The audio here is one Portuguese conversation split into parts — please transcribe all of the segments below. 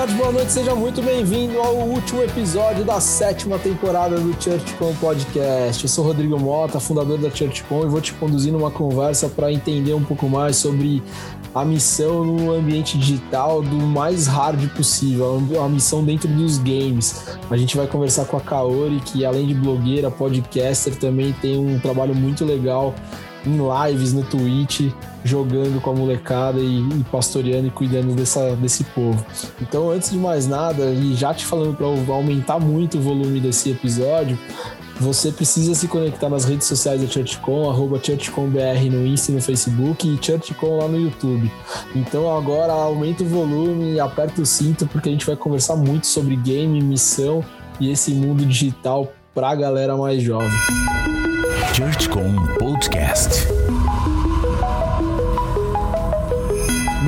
tarde, boa noite, seja muito bem-vindo ao último episódio da sétima temporada do ChurchCon Podcast. Eu sou Rodrigo Mota, fundador da ChurchCon, e vou te conduzir numa conversa para entender um pouco mais sobre a missão no ambiente digital do mais hard possível, a missão dentro dos games. A gente vai conversar com a Kaori, que além de blogueira, podcaster, também tem um trabalho muito legal em lives no Twitch, jogando com a molecada e, e pastoreando e cuidando dessa, desse povo. Então, antes de mais nada, e já te falando para aumentar muito o volume desse episódio, você precisa se conectar nas redes sociais da ChurchCon, arroba ChurchConBR no Insta e no Facebook e ChurchCon lá no YouTube. Então agora aumenta o volume, aperta o cinto, porque a gente vai conversar muito sobre game, missão e esse mundo digital para a galera mais jovem. ChurchCon Podcast.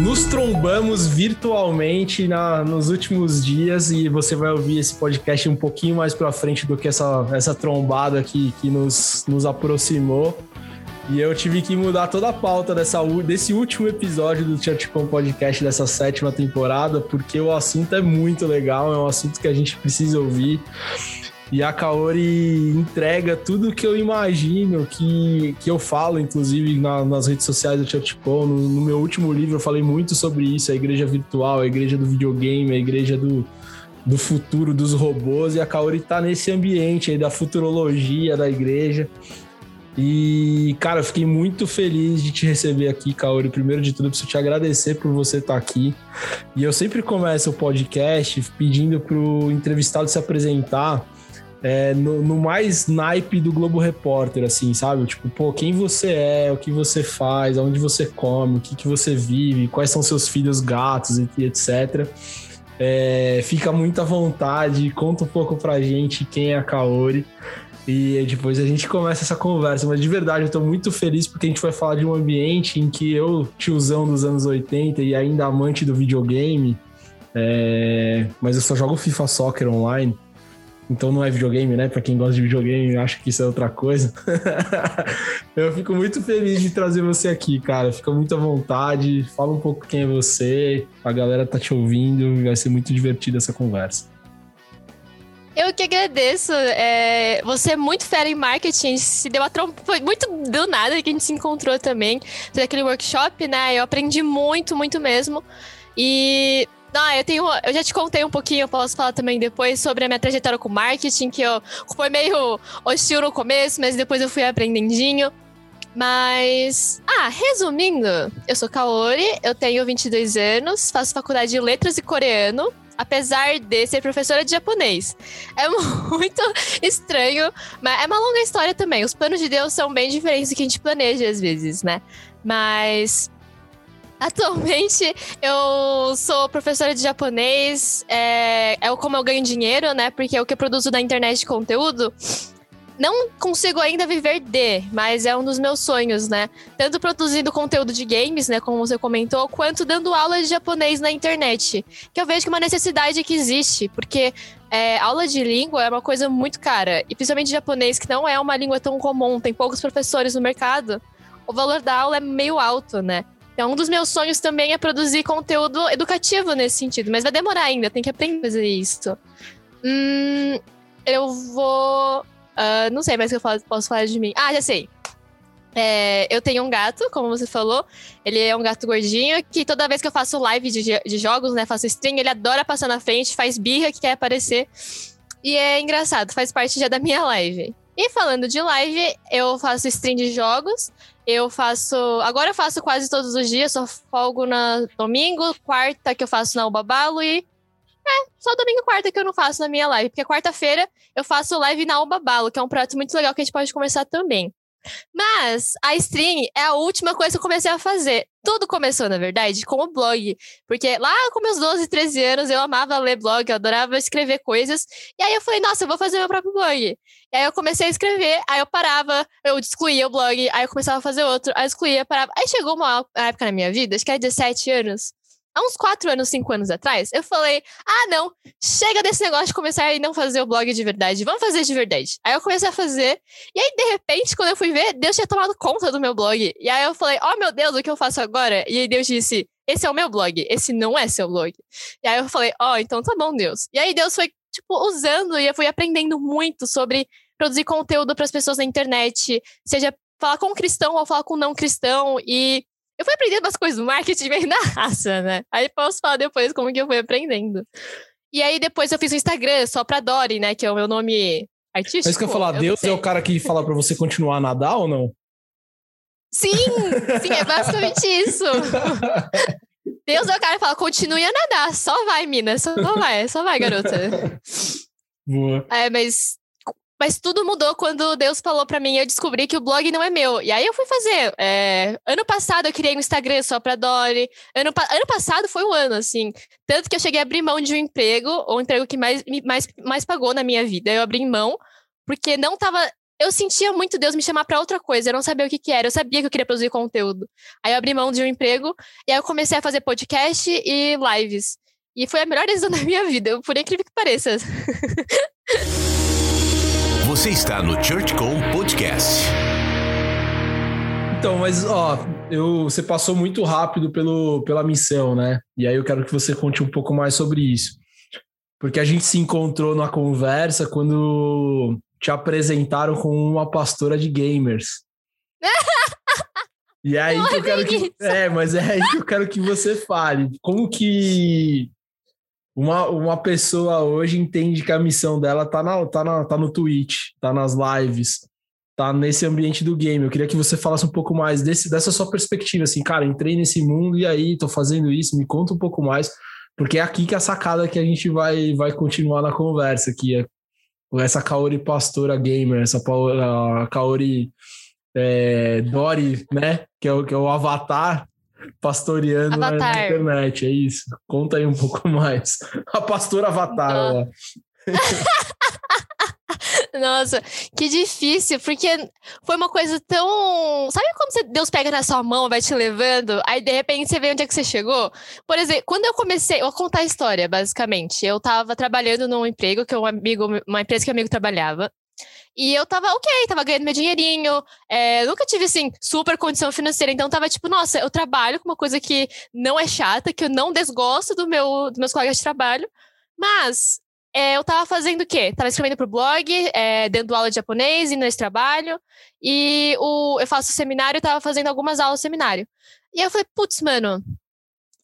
Nos trombamos virtualmente na, nos últimos dias e você vai ouvir esse podcast um pouquinho mais para frente do que essa, essa trombada aqui que nos, nos aproximou. E eu tive que mudar toda a pauta dessa, desse último episódio do ChurchCon Podcast dessa sétima temporada, porque o assunto é muito legal, é um assunto que a gente precisa ouvir. E a Kaori entrega tudo que eu imagino, que, que eu falo, inclusive, na, nas redes sociais do ChurchCon. No, no meu último livro eu falei muito sobre isso, a igreja virtual, a igreja do videogame, a igreja do, do futuro dos robôs. E a Kaori tá nesse ambiente aí da futurologia da igreja. E, cara, eu fiquei muito feliz de te receber aqui, Kaori. Primeiro de tudo, preciso te agradecer por você estar aqui. E eu sempre começo o podcast pedindo pro entrevistado se apresentar é, no, no, mais naipe do Globo Repórter, assim, sabe? Tipo, pô, quem você é, o que você faz, aonde você come, o que, que você vive, quais são seus filhos gatos e, e etc. É, fica muito à vontade, conta um pouco pra gente quem é a Kaori. E depois a gente começa essa conversa. Mas de verdade, eu tô muito feliz porque a gente vai falar de um ambiente em que eu, tiozão dos anos 80 e ainda amante do videogame, é... mas eu só jogo FIFA Soccer online. Então não é videogame, né? Para quem gosta de videogame, acha que isso é outra coisa. eu fico muito feliz de trazer você aqui, cara. Fica muito à vontade. Fala um pouco quem é você. A galera tá te ouvindo. Vai ser muito divertida essa conversa. Eu que agradeço. É, você é muito fera em marketing. Se deu a trompa. Foi muito do nada que a gente se encontrou também. Foi aquele workshop, né? Eu aprendi muito, muito mesmo. E não, eu tenho. Eu já te contei um pouquinho, posso falar também depois sobre a minha trajetória com marketing, que eu foi meio hostil no começo, mas depois eu fui aprendendinho. Mas, ah, resumindo, eu sou Kaori, eu tenho 22 anos, faço faculdade de letras e coreano, apesar de ser professora de japonês. É muito estranho, mas é uma longa história também. Os planos de Deus são bem diferentes do que a gente planeja às vezes, né? Mas Atualmente eu sou professora de japonês, é, é como eu ganho dinheiro, né? Porque é o que eu produzo na internet de conteúdo. Não consigo ainda viver de, mas é um dos meus sonhos, né? Tanto produzindo conteúdo de games, né, como você comentou, quanto dando aula de japonês na internet. Que eu vejo que é uma necessidade que existe, porque é, aula de língua é uma coisa muito cara. E principalmente japonês, que não é uma língua tão comum, tem poucos professores no mercado. O valor da aula é meio alto, né? Então, um dos meus sonhos também é produzir conteúdo educativo nesse sentido, mas vai demorar ainda, tem que aprender a fazer isso. Hum, eu vou. Uh, não sei mais o que eu posso falar de mim. Ah, já sei. É, eu tenho um gato, como você falou. Ele é um gato gordinho que toda vez que eu faço live de, de jogos, né? Faço stream, ele adora passar na frente, faz birra que quer aparecer. E é engraçado, faz parte já da minha live. E falando de live, eu faço stream de jogos. Eu faço. Agora eu faço quase todos os dias, só folgo na domingo, quarta que eu faço na Ubabalo e. É, só domingo e quarta que eu não faço na minha live. Porque quarta-feira eu faço live na Ubabalo, que é um projeto muito legal que a gente pode conversar também. Mas a stream é a última coisa que eu comecei a fazer. Tudo começou, na verdade, com o blog. Porque lá com meus 12, 13 anos, eu amava ler blog, eu adorava escrever coisas. E aí eu falei, nossa, eu vou fazer meu próprio blog. E aí eu comecei a escrever, aí eu parava, eu excluía o blog, aí eu começava a fazer outro, aí eu excluía, parava. Aí chegou uma época na minha vida, acho que era 17 anos, há uns quatro anos, cinco anos atrás, eu falei: ah, não, chega desse negócio de começar e não fazer o blog de verdade, vamos fazer de verdade. Aí eu comecei a fazer, e aí, de repente, quando eu fui ver, Deus tinha tomado conta do meu blog. E aí eu falei: oh meu Deus, o que eu faço agora? E aí Deus disse: esse é o meu blog, esse não é seu blog. E aí eu falei, ó, oh, então tá bom, Deus. E aí Deus foi, tipo, usando e eu fui aprendendo muito sobre produzir conteúdo para as pessoas na internet, seja falar com um cristão ou falar com um não cristão. E eu fui aprendendo umas coisas do marketing bem na raça, né? Aí posso falar depois como que eu fui aprendendo. E aí depois eu fiz o um Instagram só pra Dory, né? Que é o meu nome artístico. Mas que eu falar, Deus é o cara que fala para você continuar a nadar ou não? Sim, sim, é basicamente isso. Deus é o cara que fala, continue a nadar, só vai, mina, só vai, só vai, garota. Boa. É, mas mas tudo mudou quando Deus falou para mim. Eu descobri que o blog não é meu. E aí eu fui fazer. É... Ano passado eu criei um Instagram só pra Dory. Ano, pa... ano passado foi um ano, assim. Tanto que eu cheguei a abrir mão de um emprego, o emprego que mais, mais, mais pagou na minha vida. Eu abri mão, porque não tava. Eu sentia muito Deus me chamar para outra coisa. Eu não sabia o que, que era. Eu sabia que eu queria produzir conteúdo. Aí eu abri mão de um emprego e aí eu comecei a fazer podcast e lives. E foi a melhor decisão da minha vida, por incrível que pareça. Você está no ChurchCom Podcast. Então, mas ó, eu, você passou muito rápido pelo, pela missão, né? E aí eu quero que você conte um pouco mais sobre isso. Porque a gente se encontrou numa conversa quando te apresentaram como uma pastora de gamers. E aí que eu quero que. É, mas é aí que eu quero que você fale. Como que uma, uma pessoa hoje entende que a missão dela tá, na, tá, na, tá no Twitch, tá nas lives, tá nesse ambiente do game. Eu queria que você falasse um pouco mais desse, dessa sua perspectiva, assim, cara, entrei nesse mundo e aí tô fazendo isso, me conta um pouco mais, porque é aqui que é a sacada que a gente vai, vai continuar na conversa, aqui é essa Kaori Pastora Gamer, essa Kaori é, Dori, né, que é, o, que é o avatar pastoreando na, na, internet, é isso. Conta aí um pouco mais. A pastora Avatar. Nossa, que difícil, porque foi uma coisa tão. Sabe quando Deus pega na sua mão, vai te levando, aí de repente você vê onde é que você chegou? Por exemplo, quando eu comecei, eu vou contar a história, basicamente. Eu tava trabalhando num emprego que um amigo, uma empresa que um amigo trabalhava. E eu tava ok, tava ganhando meu dinheirinho. É, nunca tive, assim, super condição financeira. Então tava tipo, nossa, eu trabalho com uma coisa que não é chata, que eu não desgosto do meu, dos meus colegas de trabalho. Mas é, eu tava fazendo o quê? Tava escrevendo pro blog, é, dando aula de japonês, indo nesse trabalho. E o, eu faço seminário, tava fazendo algumas aulas seminário. E aí eu falei, putz, mano,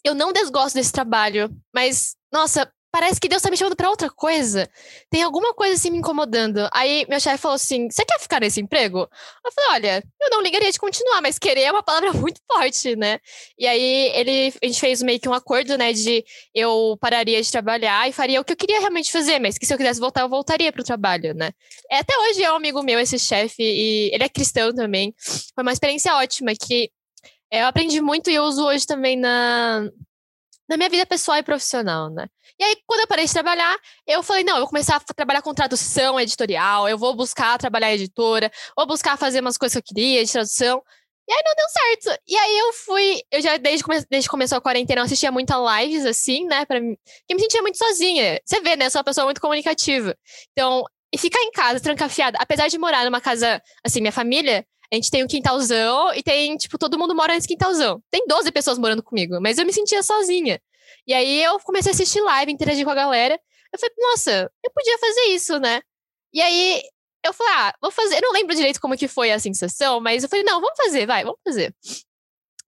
eu não desgosto desse trabalho, mas, nossa, parece que Deus tá me chamando pra outra coisa. Tem alguma coisa assim me incomodando. Aí meu chefe falou assim: Você quer ficar nesse emprego? Eu falei: Olha, eu não ligaria de continuar, mas querer é uma palavra muito forte, né? E aí ele, a gente fez meio que um acordo, né? De eu pararia de trabalhar e faria o que eu queria realmente fazer, mas que se eu quisesse voltar, eu voltaria pro trabalho, né? É, até hoje é um amigo meu, esse chefe, e ele é cristão também. Foi uma experiência ótima que eu aprendi muito e eu uso hoje também na, na minha vida pessoal e profissional, né? E aí, quando eu parei de trabalhar, eu falei, não, eu vou começar a trabalhar com tradução editorial, eu vou buscar trabalhar editora, vou buscar fazer umas coisas que eu queria de tradução. E aí não deu certo. E aí eu fui, eu já desde, desde que começou a quarentena, eu assistia muita lives, assim, né? Pra mim, eu me sentia muito sozinha. Você vê, né? Eu sou uma pessoa muito comunicativa. Então, e ficar em casa, trancafiada, apesar de morar numa casa, assim, minha família, a gente tem um quintalzão e tem, tipo, todo mundo mora nesse quintalzão. Tem 12 pessoas morando comigo, mas eu me sentia sozinha. E aí eu comecei a assistir live, interagir com a galera. Eu falei, nossa, eu podia fazer isso, né? E aí eu falei, ah, vou fazer. Eu não lembro direito como que foi a sensação, mas eu falei, não, vamos fazer, vai, vamos fazer.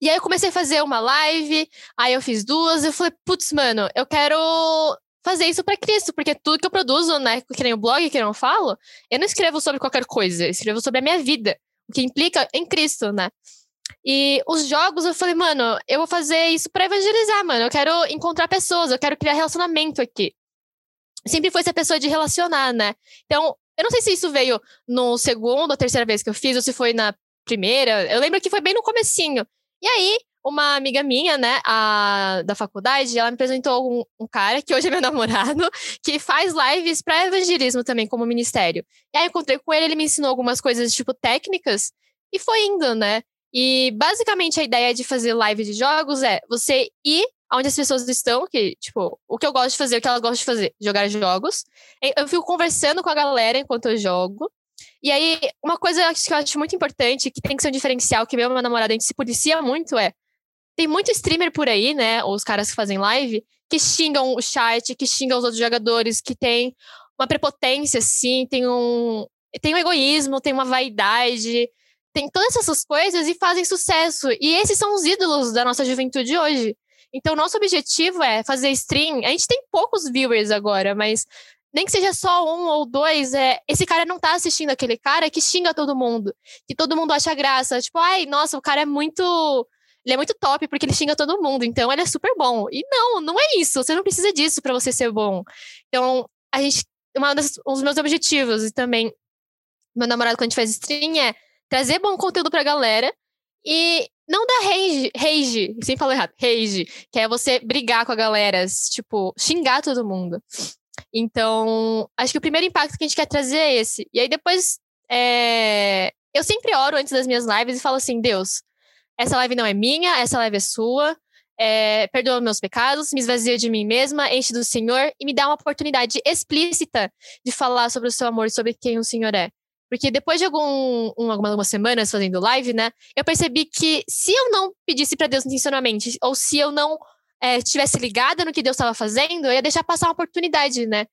E aí eu comecei a fazer uma live, aí eu fiz duas, eu falei, putz, mano, eu quero fazer isso para Cristo, porque tudo que eu produzo, né, que nem o blog que eu não falo, eu não escrevo sobre qualquer coisa, eu escrevo sobre a minha vida, que implica em Cristo, né? E os jogos, eu falei, mano, eu vou fazer isso para evangelizar, mano. Eu quero encontrar pessoas, eu quero criar relacionamento aqui. Sempre foi essa pessoa de relacionar, né? Então, eu não sei se isso veio no segundo ou terceira vez que eu fiz, ou se foi na primeira. Eu lembro que foi bem no comecinho. E aí, uma amiga minha, né, a, da faculdade, ela me apresentou um, um, cara, que hoje é meu namorado, que faz lives para evangelismo também, como ministério. E aí eu encontrei com ele, ele me ensinou algumas coisas, tipo, técnicas, e foi indo, né? E basicamente a ideia de fazer live de jogos é você ir onde as pessoas estão, que, tipo, o que eu gosto de fazer, o que elas gostam de fazer, jogar jogos. Eu fico conversando com a galera enquanto eu jogo. E aí, uma coisa que eu acho muito importante, que tem que ser um diferencial, que meu meu namorado, a gente se policia muito, é tem muito streamer por aí, né? Os caras que fazem live, que xingam o chat, que xingam os outros jogadores, que tem uma prepotência, assim, tem um, tem um egoísmo, tem uma vaidade, tem todas essas coisas e fazem sucesso. E esses são os ídolos da nossa juventude hoje. Então, nosso objetivo é fazer stream. A gente tem poucos viewers agora, mas nem que seja só um ou dois, é, esse cara não tá assistindo aquele cara que xinga todo mundo, que todo mundo acha graça. Tipo, ai, nossa, o cara é muito. Ele é muito top porque ele xinga todo mundo, então ele é super bom. E não, não é isso. Você não precisa disso para você ser bom. Então, a gente. Uma das, um dos meus objetivos e também meu namorado, quando a gente faz stream, é trazer bom conteúdo pra galera e não dar rage, rage, sem falar errado, rage, que é você brigar com a galera, tipo, xingar todo mundo. Então, acho que o primeiro impacto que a gente quer trazer é esse. E aí depois, é... eu sempre oro antes das minhas lives e falo assim, Deus, essa live não é minha, essa live é sua, é, perdoa meus pecados, me esvazia de mim mesma, enche do Senhor e me dá uma oportunidade explícita de falar sobre o seu amor, sobre quem o Senhor é. Porque depois de algum, um, algumas semanas fazendo live, né, eu percebi que se eu não pedisse para Deus intencionalmente, ou se eu não é, tivesse ligada no que Deus estava fazendo, eu ia deixar passar uma oportunidade, né?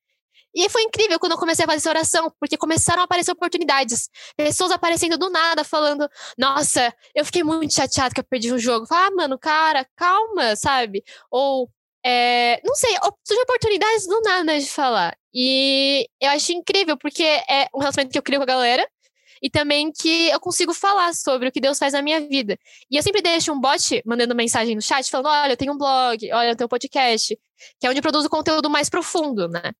E foi incrível quando eu comecei a fazer essa oração, porque começaram a aparecer oportunidades. Pessoas aparecendo do nada, falando: Nossa, eu fiquei muito chateado que eu perdi um jogo. Ah, mano, cara, calma, sabe? Ou, é, não sei, surgem oportunidades do nada de falar. E eu acho incrível, porque é um relacionamento que eu crio com a galera e também que eu consigo falar sobre o que Deus faz na minha vida. E eu sempre deixo um bot mandando mensagem no chat falando: olha, eu tenho um blog, olha, eu tenho um podcast, que é onde eu produzo conteúdo mais profundo, né?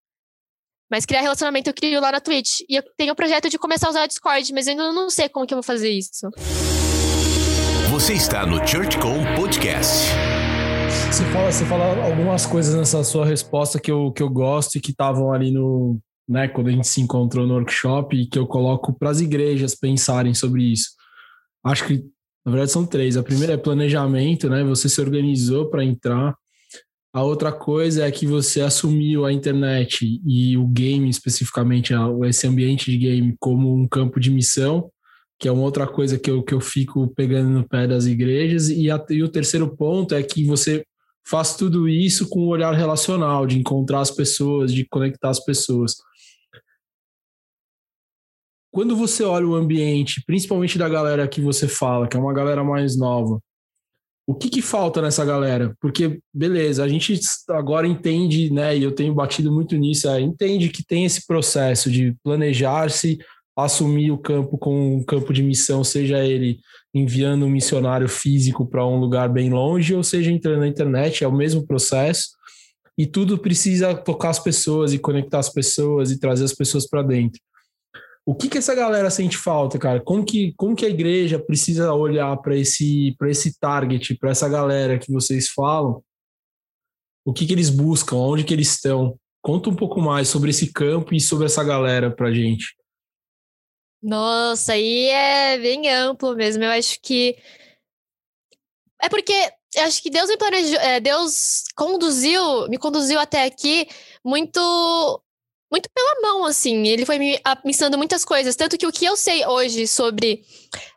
Mas criar relacionamento eu crio lá na Twitch. E eu tenho o projeto de começar a usar o Discord, mas eu ainda não sei como que eu vou fazer isso. Você está no ChurchCom Podcast. Você fala, você fala algumas coisas nessa sua resposta que eu, que eu gosto e que estavam ali no, né, quando a gente se encontrou no workshop e que eu coloco para as igrejas pensarem sobre isso. Acho que na verdade são três. A primeira é planejamento, né? Você se organizou para entrar. A outra coisa é que você assumiu a internet e o game especificamente, esse ambiente de game como um campo de missão, que é uma outra coisa que eu, que eu fico pegando no pé das igrejas. E, a, e o terceiro ponto é que você faz tudo isso com um olhar relacional, de encontrar as pessoas, de conectar as pessoas. Quando você olha o ambiente, principalmente da galera que você fala, que é uma galera mais nova, o que, que falta nessa galera? Porque, beleza, a gente agora entende, né, e eu tenho batido muito nisso, é, entende que tem esse processo de planejar-se, assumir o campo com um campo de missão, seja ele enviando um missionário físico para um lugar bem longe, ou seja, entrando na internet, é o mesmo processo. E tudo precisa tocar as pessoas e conectar as pessoas e trazer as pessoas para dentro. O que, que essa galera sente falta, cara? Como que, como que a igreja precisa olhar para esse, esse target, para essa galera que vocês falam? O que, que eles buscam? Onde que eles estão? Conta um pouco mais sobre esse campo e sobre essa galera para gente. Nossa, aí é bem amplo mesmo. Eu acho que. É porque eu acho que Deus me planejou, é, Deus conduziu, me conduziu até aqui muito muito pela mão, assim. Ele foi me, ensinando muitas coisas. Tanto que o que eu sei hoje sobre,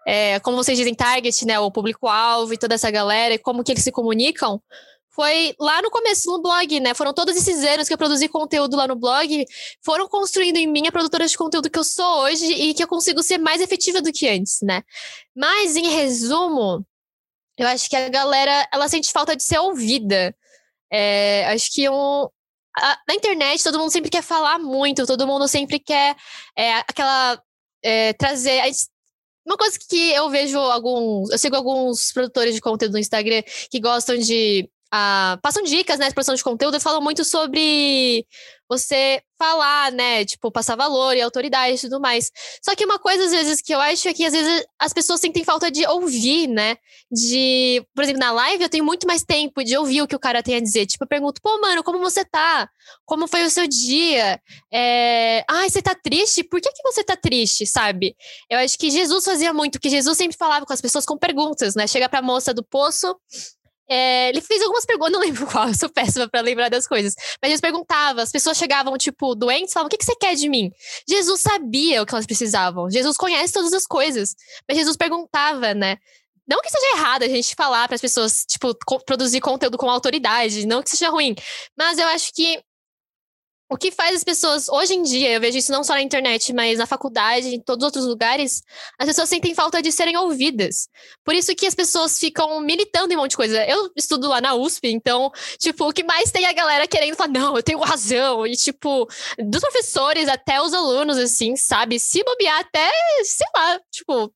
é, como vocês dizem, target, né? O público-alvo e toda essa galera, e como que eles se comunicam, foi lá no começo no blog, né? Foram todos esses anos que eu produzi conteúdo lá no blog, foram construindo em mim a produtora de conteúdo que eu sou hoje e que eu consigo ser mais efetiva do que antes, né? Mas, em resumo, eu acho que a galera, ela sente falta de ser ouvida. É, acho que um, a, na internet todo mundo sempre quer falar muito, todo mundo sempre quer é, aquela. É, trazer. Uma coisa que eu vejo alguns. Eu sigo alguns produtores de conteúdo no Instagram que gostam de ah, passam dicas, né, de produção de conteúdo e falam muito sobre você falar, né, tipo, passar valor e autoridade e tudo mais. Só que uma coisa, às vezes, que eu acho é que, às vezes, as pessoas sentem falta de ouvir, né, de... Por exemplo, na live eu tenho muito mais tempo de ouvir o que o cara tem a dizer. Tipo, eu pergunto, pô, mano, como você tá? Como foi o seu dia? É... Ai, você tá triste? Por que que você tá triste, sabe? Eu acho que Jesus fazia muito, que Jesus sempre falava com as pessoas com perguntas, né? Chega pra moça do poço é, ele fez algumas perguntas, não lembro qual, eu sou péssima para lembrar das coisas. Mas ele perguntava, as pessoas chegavam, tipo, doentes, falavam: o que, que você quer de mim? Jesus sabia o que elas precisavam. Jesus conhece todas as coisas. Mas Jesus perguntava, né? Não que seja errado a gente falar para as pessoas, tipo, co produzir conteúdo com autoridade, não que seja ruim. Mas eu acho que o que faz as pessoas, hoje em dia, eu vejo isso não só na internet, mas na faculdade, em todos os outros lugares, as pessoas sentem falta de serem ouvidas. Por isso que as pessoas ficam militando em um monte de coisa. Eu estudo lá na USP, então, tipo, o que mais tem a galera querendo falar, não, eu tenho razão. E, tipo, dos professores até os alunos, assim, sabe? Se bobear até, sei lá, tipo,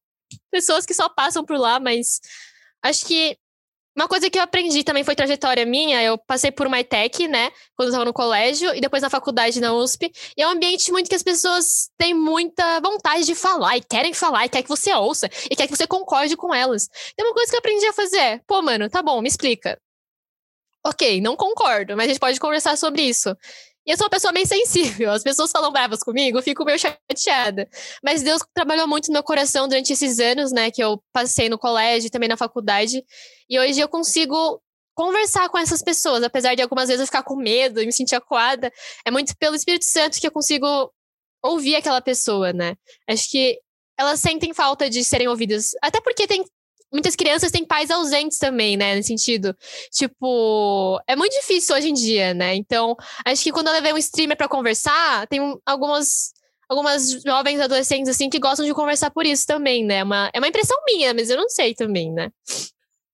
pessoas que só passam por lá, mas acho que uma coisa que eu aprendi também foi trajetória minha. Eu passei por uma ETEC, né? Quando eu estava no colégio, e depois na faculdade na USP. E é um ambiente muito que as pessoas têm muita vontade de falar, e querem falar, e quer que você ouça, e quer que você concorde com elas. Então, uma coisa que eu aprendi a fazer é: pô, mano, tá bom, me explica. Ok, não concordo, mas a gente pode conversar sobre isso. E eu sou uma pessoa bem sensível. As pessoas falam bravas comigo, eu fico meio chateada. Mas Deus trabalhou muito no meu coração durante esses anos, né? Que eu passei no colégio também na faculdade. E hoje eu consigo conversar com essas pessoas, apesar de algumas vezes eu ficar com medo e me sentir acuada. É muito pelo Espírito Santo que eu consigo ouvir aquela pessoa, né? Acho que elas sentem falta de serem ouvidas. Até porque tem muitas crianças têm pais ausentes também, né? Nesse sentido. Tipo, é muito difícil hoje em dia, né? Então, acho que quando eu levei um streamer para conversar, tem algumas. Algumas jovens adolescentes, assim, que gostam de conversar por isso também, né? Uma, é uma impressão minha, mas eu não sei também, né?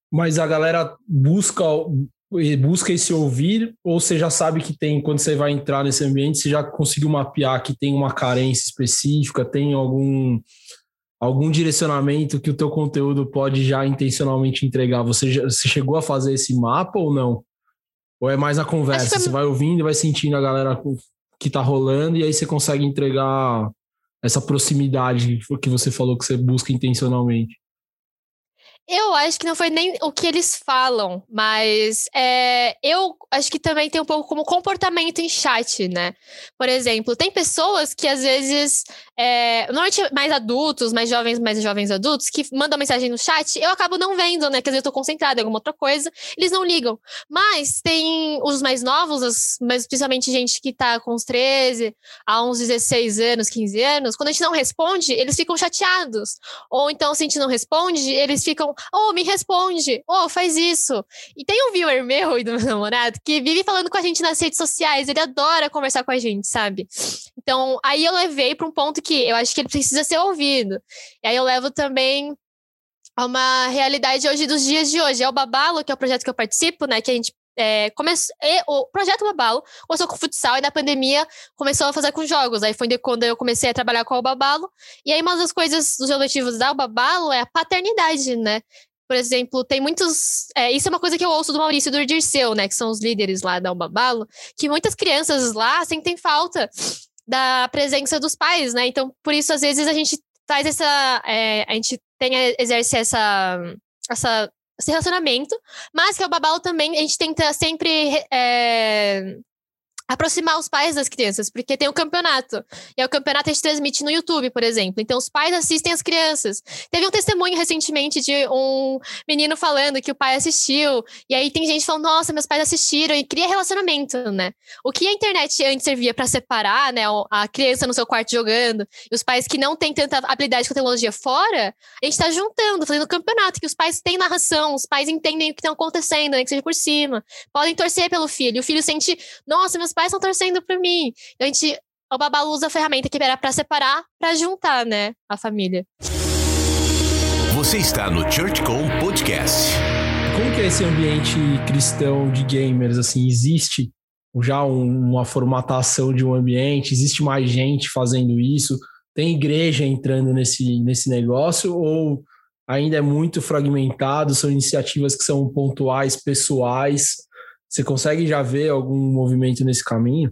Mas a galera busca busca esse ouvir, ou você já sabe que tem, quando você vai entrar nesse ambiente, você já conseguiu mapear que tem uma carência específica, tem algum algum direcionamento que o teu conteúdo pode já intencionalmente entregar? Você, já, você chegou a fazer esse mapa ou não? Ou é mais a conversa? Você vai ouvindo e vai sentindo a galera que tá rolando e aí você consegue entregar essa proximidade que você falou que você busca intencionalmente. Eu acho que não foi nem o que eles falam, mas é, eu acho que também tem um pouco como comportamento em chat, né? Por exemplo, tem pessoas que às vezes, é, normalmente mais adultos, mais jovens, mais jovens adultos, que mandam mensagem no chat, eu acabo não vendo, né? Quer dizer, eu tô concentrada em alguma outra coisa, eles não ligam. Mas tem os mais novos, os, mas principalmente gente que tá com uns 13 a uns 16 anos, 15 anos, quando a gente não responde, eles ficam chateados. Ou então, se a gente não responde, eles ficam oh, me responde, oh, faz isso. E tem um viewer meu e do meu namorado que vive falando com a gente nas redes sociais, ele adora conversar com a gente, sabe? Então, aí eu levei para um ponto que eu acho que ele precisa ser ouvido. E aí eu levo também uma realidade hoje dos dias de hoje. É o Babalo, que é o projeto que eu participo, né? Que a gente é, comece... o projeto Babalo começou com futsal e na pandemia começou a fazer com jogos. Aí foi quando eu comecei a trabalhar com o Babalo. E aí uma das coisas, dos objetivos da Babalo é a paternidade, né? Por exemplo, tem muitos. É, isso é uma coisa que eu ouço do Maurício e do Dirceu, né? Que são os líderes lá da Babalo, que muitas crianças lá sentem falta da presença dos pais, né? Então, por isso, às vezes, a gente faz essa. É, a gente tem, exerce essa, essa esse relacionamento, mas que é o babalo também, a gente tenta sempre é, aproximar os pais das crianças, porque tem o campeonato. E o campeonato a gente transmite no YouTube, por exemplo. Então os pais assistem as crianças. Teve um testemunho recentemente de um menino falando que o pai assistiu, e aí tem gente falando: "Nossa, meus pais assistiram" e cria relacionamento, né? O que a internet antes servia para separar, né, a criança no seu quarto jogando, e os pais que não têm tanta habilidade com a tecnologia fora, a gente tá juntando, fazendo campeonato que os pais têm narração, os pais entendem o que está acontecendo, né, que seja por cima. Podem torcer pelo filho. O filho sente: "Nossa, meus pais pais estão torcendo por mim. Então a gente, o Babalu usa a ferramenta que era para separar, para juntar, né, a família. Você está no ChurchCom Podcast. Como que é esse ambiente cristão de gamers? Assim, existe já uma formatação de um ambiente? Existe mais gente fazendo isso? Tem igreja entrando nesse, nesse negócio? Ou ainda é muito fragmentado? São iniciativas que são pontuais, pessoais? Você consegue já ver algum movimento nesse caminho?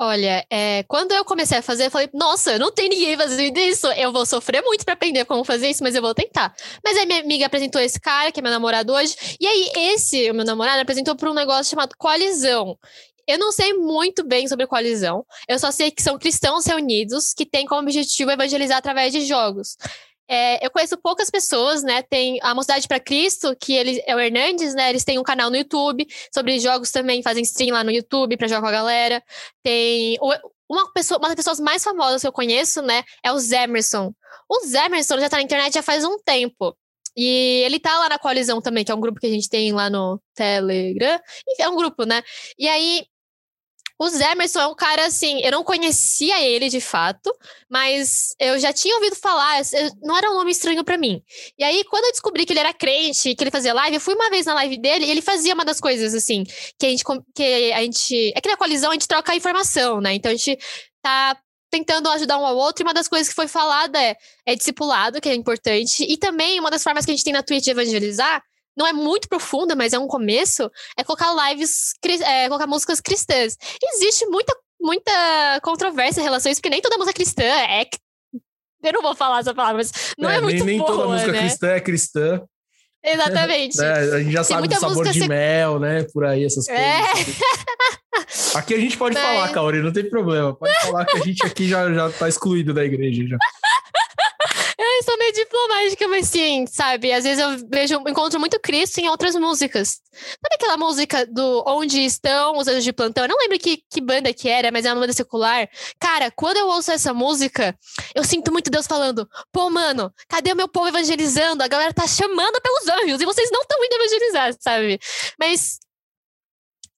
Olha, é, quando eu comecei a fazer, eu falei, nossa, não tem ninguém fazendo isso. Eu vou sofrer muito para aprender como fazer isso, mas eu vou tentar. Mas aí minha amiga apresentou esse cara, que é meu namorado hoje, e aí esse, o meu namorado, apresentou para um negócio chamado coalizão. Eu não sei muito bem sobre coalizão. Eu só sei que são cristãos reunidos que têm como objetivo evangelizar através de jogos. É, eu conheço poucas pessoas, né? Tem a Mocidade para Cristo, que ele é o Hernandes, né? Eles têm um canal no YouTube sobre jogos também, fazem stream lá no YouTube para jogar com a galera. Tem uma pessoa, uma das pessoas mais famosas que eu conheço, né, é o Zemerson. O Zemerson já tá na internet já faz um tempo. E ele tá lá na coalizão também, que é um grupo que a gente tem lá no Telegram. É um grupo, né? E aí, o Emerson é um cara assim, eu não conhecia ele de fato, mas eu já tinha ouvido falar, não era um nome estranho para mim. E aí, quando eu descobri que ele era crente, que ele fazia live, eu fui uma vez na live dele e ele fazia uma das coisas assim, que a gente que a gente, é que na coalizão a gente troca informação, né? Então a gente tá tentando ajudar um ao outro. E uma das coisas que foi falada é, é discipulado, que é importante. E também uma das formas que a gente tem na Twitch de evangelizar, não é muito profunda, mas é um começo, é colocar lives, é, colocar músicas cristãs. Existe muita, muita controvérsia em relação a isso, porque nem toda música cristã é. Eu não vou falar essa palavra, mas não é, é muito nem, boa, nem toda música né? cristã é cristã. Exatamente. É, a gente já Tem sabe do sabor de mel, né? Por aí, essas coisas. É. Aqui a gente pode Mas... falar, Kaori, não tem problema. Pode falar que a gente aqui já, já tá excluído da igreja. Já. Eu sou meio diplomática, mas sim, sabe? Às vezes eu vejo, encontro muito Cristo em outras músicas. Sabe aquela música do Onde Estão os Anjos de Plantão? Eu não lembro que, que banda que era, mas é uma banda secular. Cara, quando eu ouço essa música, eu sinto muito Deus falando: pô, mano, cadê o meu povo evangelizando? A galera tá chamando pelos anjos e vocês não estão indo evangelizar, sabe? Mas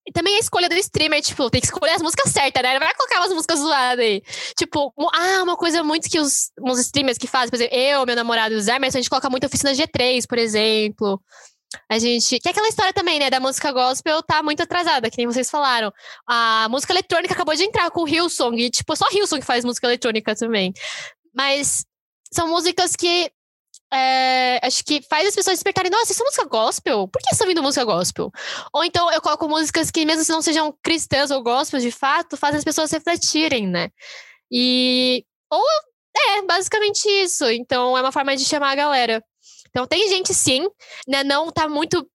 e também a escolha do streamer, tipo, tem que escolher as músicas certas, né? Não vai colocar umas músicas zoadas aí. Tipo, ah, uma coisa muito que os, os streamers que fazem, por exemplo, eu, meu namorado e o Emerson, a gente coloca muito oficina G3, por exemplo. A gente. Que é aquela história também, né? Da música gospel tá muito atrasada, que nem vocês falaram. A música eletrônica acabou de entrar com o Hillsong, e, tipo, só Hillsong faz música eletrônica também. Mas são músicas que é, acho que faz as pessoas despertarem, nossa, isso é música gospel? Por que estão ouvindo música gospel? Ou então eu coloco músicas que, mesmo se não sejam cristãs ou gospel de fato, fazem as pessoas refletirem, né? E. Ou é, basicamente isso. Então é uma forma de chamar a galera. Então tem gente sim, né? Não tá muito.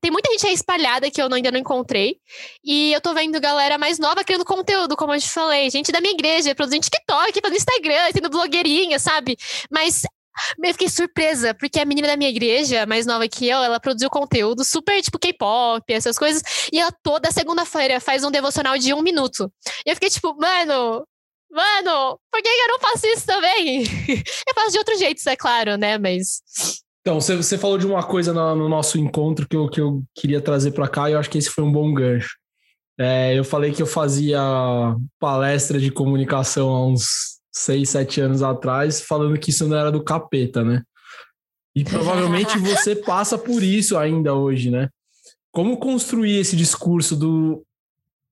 Tem muita gente aí espalhada que eu ainda não encontrei. E eu tô vendo galera mais nova criando conteúdo, como eu te falei. Gente da minha igreja, produzindo TikTok, fazendo Instagram, sendo blogueirinha, sabe? Mas eu fiquei surpresa, porque a menina da minha igreja, mais nova que eu, ela produziu conteúdo super tipo K-pop, essas coisas, e ela toda segunda-feira faz um devocional de um minuto. E eu fiquei tipo, mano, mano, por que eu não faço isso também? eu faço de outro jeito, isso é claro, né? Mas. Então, você, você falou de uma coisa no, no, nosso encontro que eu, que eu queria trazer para cá, e eu acho que esse foi um bom gancho. É, eu falei que eu fazia palestra de comunicação há uns seis, sete anos atrás, falando que isso não era do capeta, né? E provavelmente você passa por isso ainda hoje, né? Como construir esse discurso do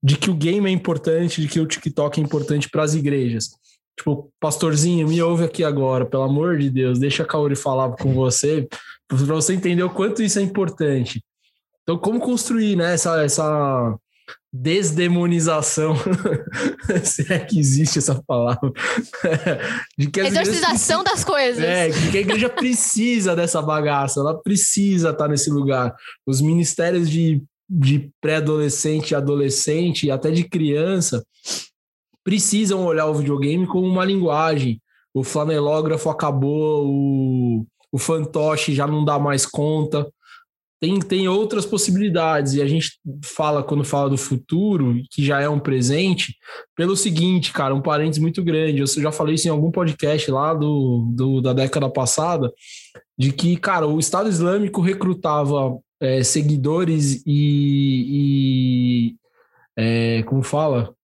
de que o game é importante, de que o TikTok é importante para as igrejas? Tipo, pastorzinho, me ouve aqui agora, pelo amor de Deus, deixa a Kaori falar com você, para você entender o quanto isso é importante. Então, como construir né, essa, essa desdemonização, se é que existe essa palavra, de que exorcização das coisas. É, de que a igreja precisa dessa bagaça, ela precisa estar nesse lugar. Os ministérios de, de pré-adolescente, adolescente e até de criança precisam olhar o videogame como uma linguagem. O flanelógrafo acabou, o, o fantoche já não dá mais conta tem, tem outras possibilidades, e a gente fala, quando fala do futuro, que já é um presente, pelo seguinte, cara, um parênteses muito grande. Eu já falei isso em algum podcast lá do, do da década passada, de que, cara, o Estado Islâmico recrutava é, seguidores e. e é, como fala?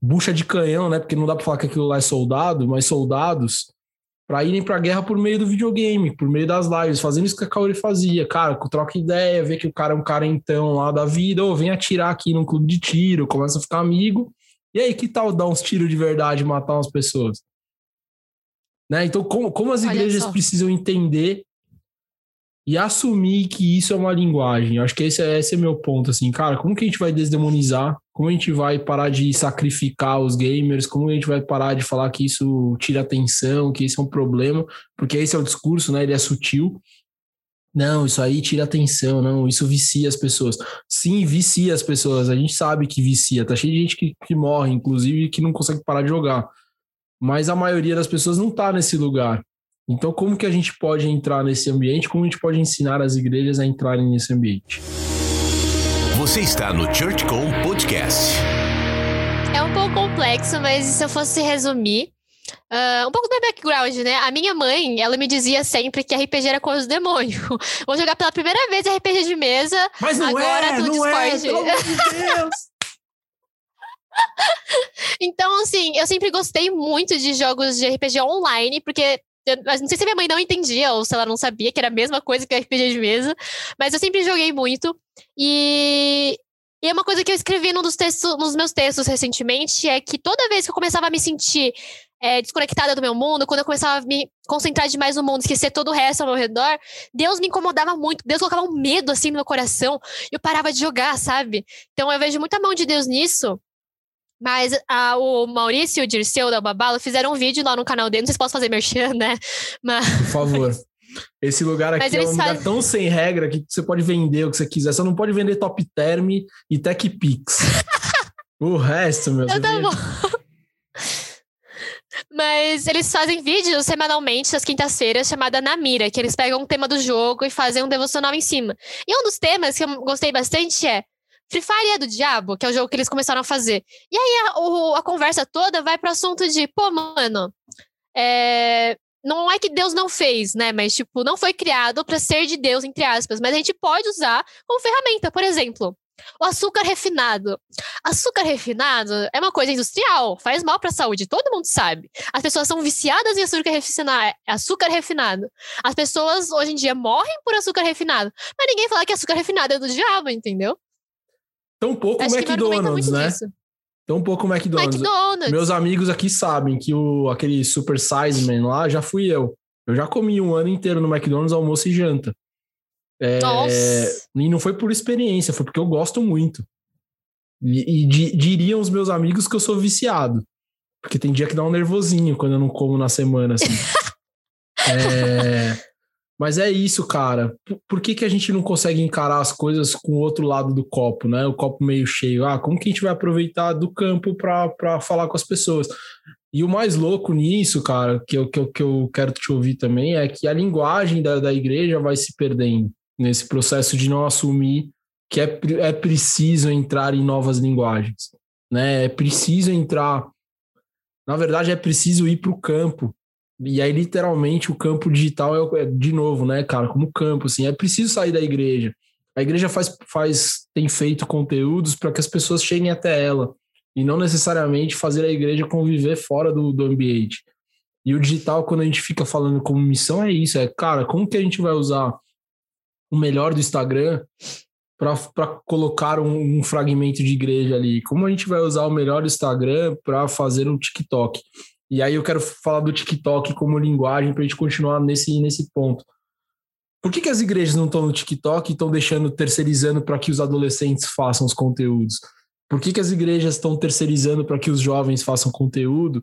Bucha de canhão, né? Porque não dá para falar que aquilo lá é soldado, mas soldados para irem para a guerra por meio do videogame, por meio das lives, fazendo isso que a Kaori fazia. Cara, troca ideia, vê que o cara é um cara então lá da vida, ou vem atirar aqui num clube de tiro, começa a ficar amigo. E aí, que tal dar uns tiros de verdade e matar umas pessoas? Né? Então, como, como as igrejas precisam entender e assumir que isso é uma linguagem. Eu acho que esse é, esse é meu ponto, assim, cara, como que a gente vai desdemonizar? Como a gente vai parar de sacrificar os gamers? Como a gente vai parar de falar que isso tira atenção, que isso é um problema? Porque esse é o discurso, né? Ele é sutil. Não, isso aí tira atenção, não, isso vicia as pessoas. Sim, vicia as pessoas, a gente sabe que vicia, tá cheio de gente que, que morre, inclusive, que não consegue parar de jogar. Mas a maioria das pessoas não tá nesse lugar. Então, como que a gente pode entrar nesse ambiente? Como a gente pode ensinar as igrejas a entrarem nesse ambiente? Você está no ChurchCom Podcast. É um pouco complexo, mas se eu fosse resumir, Uh, um pouco do meu background, né? A minha mãe, ela me dizia sempre que RPG era coisa do demônio. Vou jogar pela primeira vez RPG de mesa. Mas não agora é, no não Discord. é, pelo amor de Deus. Então, assim, eu sempre gostei muito de jogos de RPG online, porque eu não sei se minha mãe não entendia ou se ela não sabia que era a mesma coisa que RPG de mesa, mas eu sempre joguei muito. E, e é uma coisa que eu escrevi num dos textos, nos meus textos recentemente, é que toda vez que eu começava a me sentir é, desconectada do meu mundo, quando eu começava a me concentrar demais no mundo, esquecer todo o resto ao meu redor, Deus me incomodava muito, Deus colocava um medo assim no meu coração, e eu parava de jogar, sabe? Então eu vejo muita mão de Deus nisso, mas a, o Maurício e o Dirceu da Babalo fizeram um vídeo lá no canal dele. Não sei se posso fazer merchan, né? Mas... Por favor. Esse lugar aqui é um lugar fazem- tão sem regra que você pode vender o que você quiser. Só não pode vender Top Term e Tech Pix. o resto, meu Então tá Deus. bom. Mas eles fazem vídeos semanalmente, às quintas-feiras, chamada Namira, que eles pegam um tema do jogo e fazem um devocional em cima. E um dos temas que eu gostei bastante é Free Fire é do Diabo, que é o jogo que eles começaram a fazer. E aí a, o- a conversa toda vai pro assunto de, pô, mano, é, não é que Deus não fez, né? Mas, tipo, não foi criado para ser de Deus, entre aspas. Mas a gente pode usar como ferramenta. Por exemplo, o açúcar refinado. Açúcar refinado é uma coisa industrial, faz mal para a saúde, todo mundo sabe. As pessoas são viciadas em açúcar refinado, açúcar refinado. As pessoas hoje em dia morrem por açúcar refinado, mas ninguém fala que açúcar refinado é do diabo, entendeu? Tão pouco Acho argumenta McDonald's, né? disso. Tão pouco McDonald's. McDonald's. Meus amigos aqui sabem que o, aquele Super Size Man lá já fui eu. Eu já comi um ano inteiro no McDonald's, almoço e janta. É, Nossa. E não foi por experiência, foi porque eu gosto muito. E, e di- diriam os meus amigos que eu sou viciado. Porque tem dia que dá um nervosinho quando eu não como na semana, assim. É, Mas é isso, cara. Por, que, que a gente não consegue encarar as coisas com o outro lado do copo, né? O copo meio cheio. Ah, como que a gente vai aproveitar do campo para falar com as pessoas? E o mais louco nisso, cara, que eu, que, eu, que eu quero te ouvir também, é que a linguagem da, da igreja vai se perdendo nesse processo de não assumir que é, é preciso entrar em novas linguagens, né? É preciso entrar. Na verdade, é preciso ir para o campo. E aí, literalmente, o campo digital é, é, de novo, né, cara? Como campo, assim, é preciso sair da igreja. A igreja faz, faz tem feito conteúdos para que as pessoas cheguem até ela e não necessariamente fazer a igreja conviver fora do, do ambiente. E o digital, quando a gente fica falando como missão, é isso: é, cara, como que a gente vai usar o melhor do Instagram para colocar um, um fragmento de igreja ali? Como a gente vai usar o melhor do Instagram para fazer um TikTok? E aí eu quero falar do TikTok como linguagem para a gente continuar nesse, nesse ponto. Por que, que as igrejas não estão no TikTok e estão deixando, terceirizando para que os adolescentes façam os conteúdos? Por que, que as igrejas estão terceirizando para que os jovens façam conteúdo?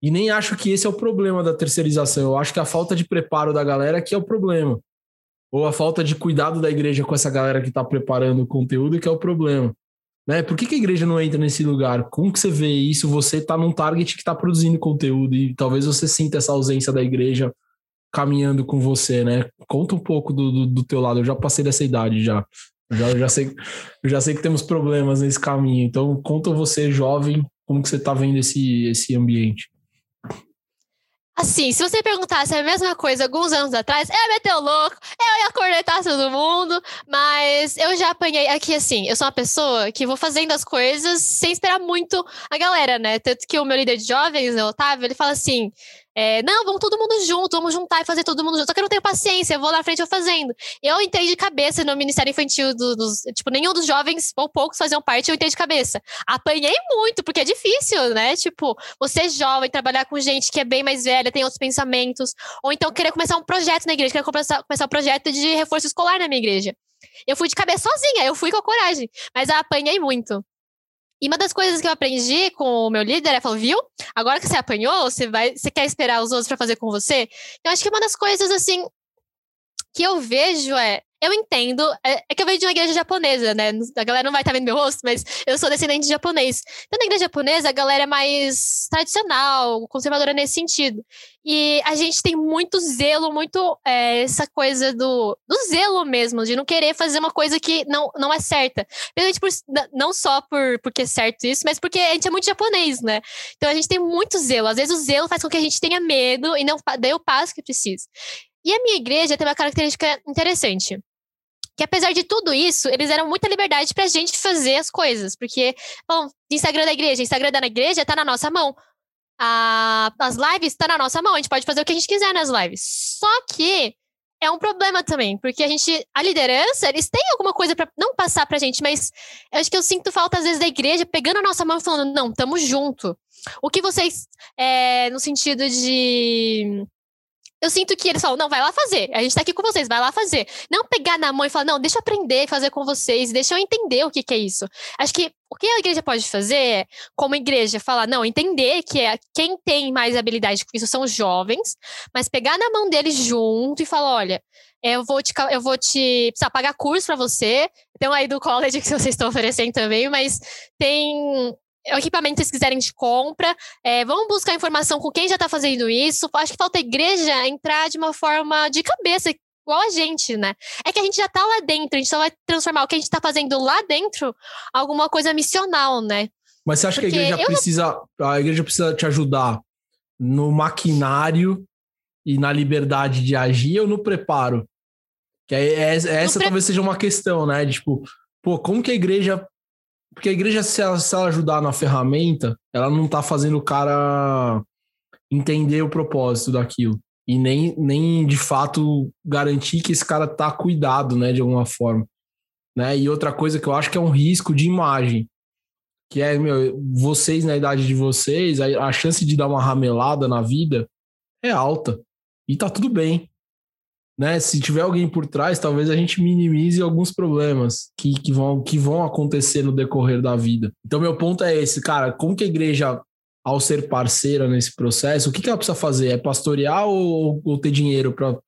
E nem acho que esse é o problema da terceirização. Eu acho que a falta de preparo da galera que é o problema. Ou a falta de cuidado da igreja com essa galera que está preparando o conteúdo que é o problema. Né? Por que, que a igreja não entra nesse lugar? Como que você vê isso? Você está num target que está produzindo conteúdo e talvez você sinta essa ausência da igreja caminhando com você, né? Conta um pouco do, do, do teu lado. Eu já passei dessa idade já. Já, já sei, já sei que temos problemas nesse caminho. Então conta você jovem como que você está vendo esse esse ambiente. Assim, se você perguntasse a mesma coisa alguns anos atrás, eu ia meter o louco, eu ia cornetar todo mundo, mas eu já apanhei aqui, assim, eu sou uma pessoa que vou fazendo as coisas sem esperar muito a galera, né? Tanto que o meu líder de jovens, o Otávio, ele fala assim: é, não, vamos todo mundo junto, vamos juntar e fazer todo mundo junto. Só que eu não tenho paciência, eu vou na frente e vou fazendo. Eu entrei de cabeça no Ministério Infantil do-. Tipo, nenhum dos jovens, ou poucos, faziam parte, eu entrei de cabeça. Apanhei muito, porque é difícil, né? Tipo, você é jovem, trabalhar com gente que é bem mais velha, tem outros pensamentos. Ou então querer começar um projeto na igreja, querer começar, começar um projeto de reforço escolar na minha igreja. Eu fui de cabeça sozinha, eu fui com coragem, mas eu apanhei muito. E uma das coisas que eu aprendi com o meu líder é falou, viu? Agora que você apanhou, você vai, você quer esperar os outros para fazer com você? Eu acho que uma das coisas assim que eu vejo é eu entendo. É, é, que eu venho de uma igreja japonesa, né? A galera não vai estar vendo meu rosto, mas eu sou descendente de japonês. Então, na igreja japonesa, a galera é mais tradicional, conservadora nesse sentido. E a gente tem muito zelo, muito é, essa coisa do, do zelo mesmo, de não querer fazer uma coisa que não, não é certa. Por, não só por, porque é certo isso, mas porque a gente é muito japonês, né? Então a gente tem muito zelo. Às vezes o zelo faz com que a gente tenha medo e não dê o passo que precisa. E a minha igreja tem uma característica interessante que apesar de tudo isso, eles deram muita liberdade pra gente fazer as coisas. Porque, bom, Instagram da igreja, Instagram da igreja tá na nossa mão. A, as lives tá na nossa mão, a gente pode fazer o que a gente quiser nas lives. Só que é um problema também, porque a gente, a liderança, eles têm alguma coisa para não passar pra gente, mas eu acho que eu sinto falta às vezes da igreja pegando a nossa mão e falando, não, tamo junto. O que vocês, é, no sentido de eu sinto que eles falam, não, vai lá fazer. A gente tá aqui com vocês, vai lá fazer. Não pegar na mão e falar, não, deixa eu aprender fazer com vocês, deixa eu entender o que, que é isso. Acho que o que a igreja pode fazer é, como igreja, falar, não, entender que é quem tem mais habilidade com isso são os jovens, mas pegar na mão deles junto e falar, olha, eu vou te, eu vou te precisar pagar curso para você. Tem um aí do college que vocês estão oferecendo também, mas tem o equipamento que vocês quiserem de compra. É, vamos buscar informação com quem já está fazendo isso. Acho que falta a igreja entrar de uma forma de cabeça, igual a gente, né? É que a gente já está lá dentro, a gente só vai transformar o que a gente está fazendo lá dentro alguma coisa missional, né? Mas você acha Porque que a igreja precisa. A igreja precisa te ajudar no maquinário e na liberdade de agir ou no preparo? Que é, é, essa pre... talvez seja uma questão, né? Tipo, pô, como que a igreja porque a igreja, se ela, se ela ajudar na ferramenta, ela não tá fazendo o cara entender o propósito daquilo. E nem, nem de fato garantir que esse cara tá cuidado, né, de alguma forma. Né? E outra coisa que eu acho que é um risco de imagem, que é, meu, vocês na idade de vocês, a, a chance de dar uma ramelada na vida é alta. E tá tudo bem né? Se tiver alguém por trás, talvez a gente minimize alguns problemas que, que, vão, que vão acontecer no decorrer da vida. Então, meu ponto é esse, cara. Como que a igreja, ao ser parceira nesse processo, o que, que ela precisa fazer? É pastorear ou, ou ter dinheiro para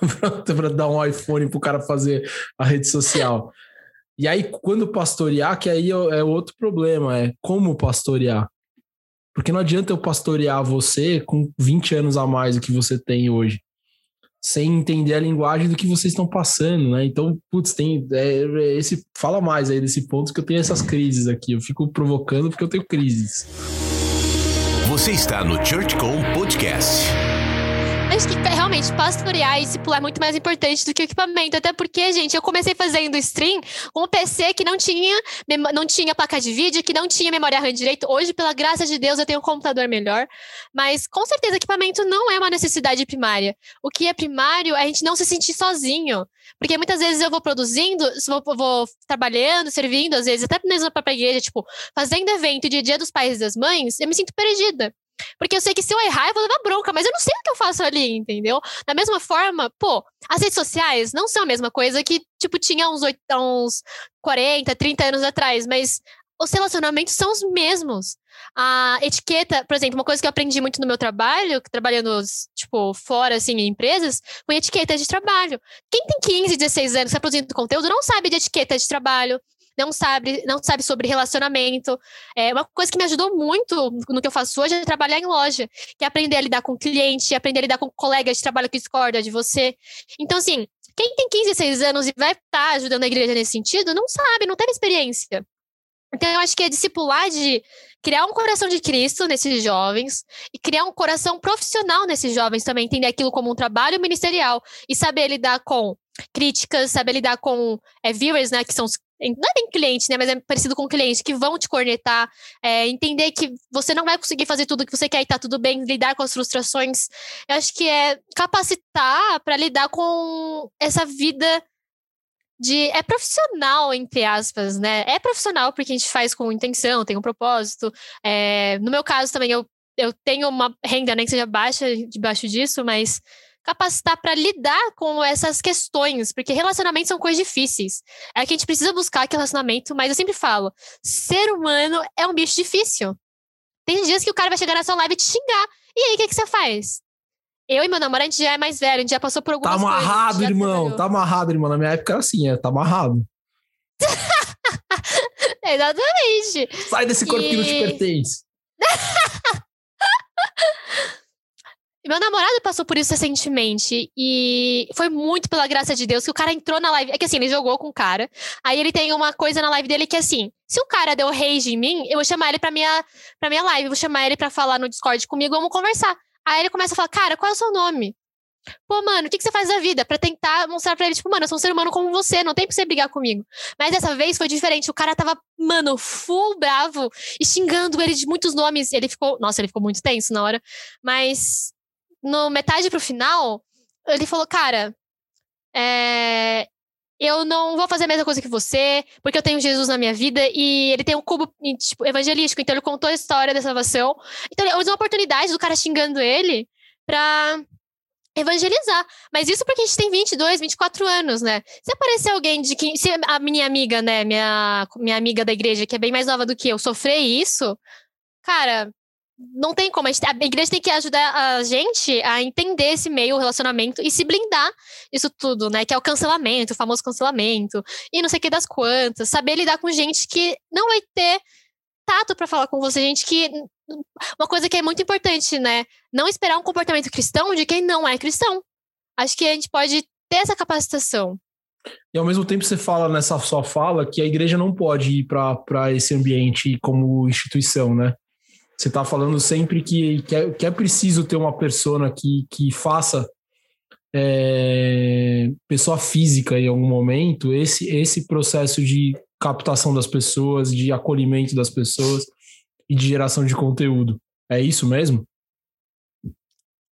dar um iPhone para o cara fazer a rede social? E aí, quando pastorear, que aí é, é outro problema, é como pastorear. Porque não adianta eu pastorear você com 20 anos a mais do que você tem hoje sem entender a linguagem do que vocês estão passando, né? Então, putz, tem é, é, esse fala mais aí desse ponto que eu tenho essas crises aqui. Eu fico provocando porque eu tenho crises. Você está no ChurchCom Podcast acho que realmente pastorear e discipular é muito mais importante do que o equipamento. Até porque, gente, eu comecei fazendo stream com um PC que não tinha, não tinha placa de vídeo, que não tinha memória RAM direito. Hoje, pela graça de Deus, eu tenho um computador melhor. Mas, com certeza, equipamento não é uma necessidade primária. O que é primário é a gente não se sentir sozinho. Porque muitas vezes eu vou produzindo, vou, vou trabalhando, servindo, às vezes até mesmo para a igreja, tipo, fazendo evento de Dia dos Pais e das Mães, eu me sinto perdida. Porque eu sei que se eu errar, eu vou levar bronca, mas eu não sei o que eu faço ali, entendeu? Da mesma forma, pô, as redes sociais não são a mesma coisa que, tipo, tinha uns, 8, uns 40, 30 anos atrás, mas os relacionamentos são os mesmos. A etiqueta, por exemplo, uma coisa que eu aprendi muito no meu trabalho, trabalhando, tipo, fora, assim, em empresas, foi etiqueta de trabalho. Quem tem 15, 16 anos, está produzindo conteúdo, não sabe de etiqueta de trabalho, não sabe, não sabe sobre relacionamento. É uma coisa que me ajudou muito no que eu faço hoje é trabalhar em loja, que é aprender a lidar com cliente, aprender a lidar com colegas de trabalho que discorda de você. Então, assim, quem tem 15, 16 anos e vai estar tá ajudando a igreja nesse sentido, não sabe, não teve experiência. Então, eu acho que é discipular de criar um coração de Cristo nesses jovens e criar um coração profissional nesses jovens também, entender aquilo como um trabalho ministerial e saber lidar com críticas, saber lidar com é, viewers, né, que são os não é bem cliente, né? Mas é parecido com cliente que vão te cornetar, é, entender que você não vai conseguir fazer tudo que você quer e tá tudo bem, lidar com as frustrações. Eu acho que é capacitar para lidar com essa vida de é profissional entre aspas, né? É profissional porque a gente faz com intenção, tem um propósito. É, no meu caso também eu eu tenho uma renda nem que seja baixa debaixo disso, mas capacitar para lidar com essas questões, porque relacionamentos são coisas difíceis. É que a gente precisa buscar aquele relacionamento, mas eu sempre falo, ser humano é um bicho difícil. Tem dias que o cara vai chegar na sua live e te xingar. E aí, o que, que você faz? eu e meu namorado, a gente já é mais velho, a gente já passou por algumas Tá amarrado, coisas, irmão. trabalhou. Tá amarrado, irmão. Na minha época era assim, é, tá amarrado. Exatamente. Sai desse corpo que não te pertence. Meu namorado passou por isso recentemente e foi muito pela graça de Deus que o cara entrou na live. É que assim, ele jogou com o cara. Aí ele tem uma coisa na live dele que é assim: se o cara deu rage em mim, eu vou chamar ele pra minha, pra minha live, vou chamar ele pra falar no Discord comigo, vamos conversar. Aí ele começa a falar: Cara, qual é o seu nome? Pô, mano, o que, que você faz da vida? Pra tentar mostrar pra ele, tipo, mano, eu sou um ser humano como você, não tem pra você brigar comigo. Mas dessa vez foi diferente. O cara tava, mano, full bravo e xingando ele de muitos nomes. Ele ficou. Nossa, ele ficou muito tenso na hora. Mas no metade pro final, ele falou, cara, é, eu não vou fazer a mesma coisa que você, porque eu tenho Jesus na minha vida e ele tem um cubo tipo, evangelístico, então ele contou a história da salvação. Então ele usou a oportunidade do cara xingando ele pra evangelizar. Mas isso porque a gente tem 22, 24 anos, né? Se aparecer alguém de que. Se a minha amiga, né, minha, minha amiga da igreja, que é bem mais nova do que eu, sofrer isso, cara, não tem como. A, gente- a igreja tem que ajudar a gente a entender esse meio, o relacionamento e se blindar isso tudo, né? Que é o cancelamento, o famoso cancelamento, e não sei o que das quantas. Saber lidar com gente que não vai ter tato pra falar com você, gente que. Uma coisa que é muito importante, né? Não esperar um comportamento cristão de quem não é cristão. Acho que a gente pode ter essa capacitação. E ao mesmo tempo você fala nessa sua fala que a igreja não pode ir para esse ambiente como instituição, né? Você está falando sempre que, que, é, que é preciso ter uma persona que, que faça é, pessoa física em algum momento esse, esse processo de captação das pessoas, de acolhimento das pessoas e de geração de conteúdo. É isso mesmo?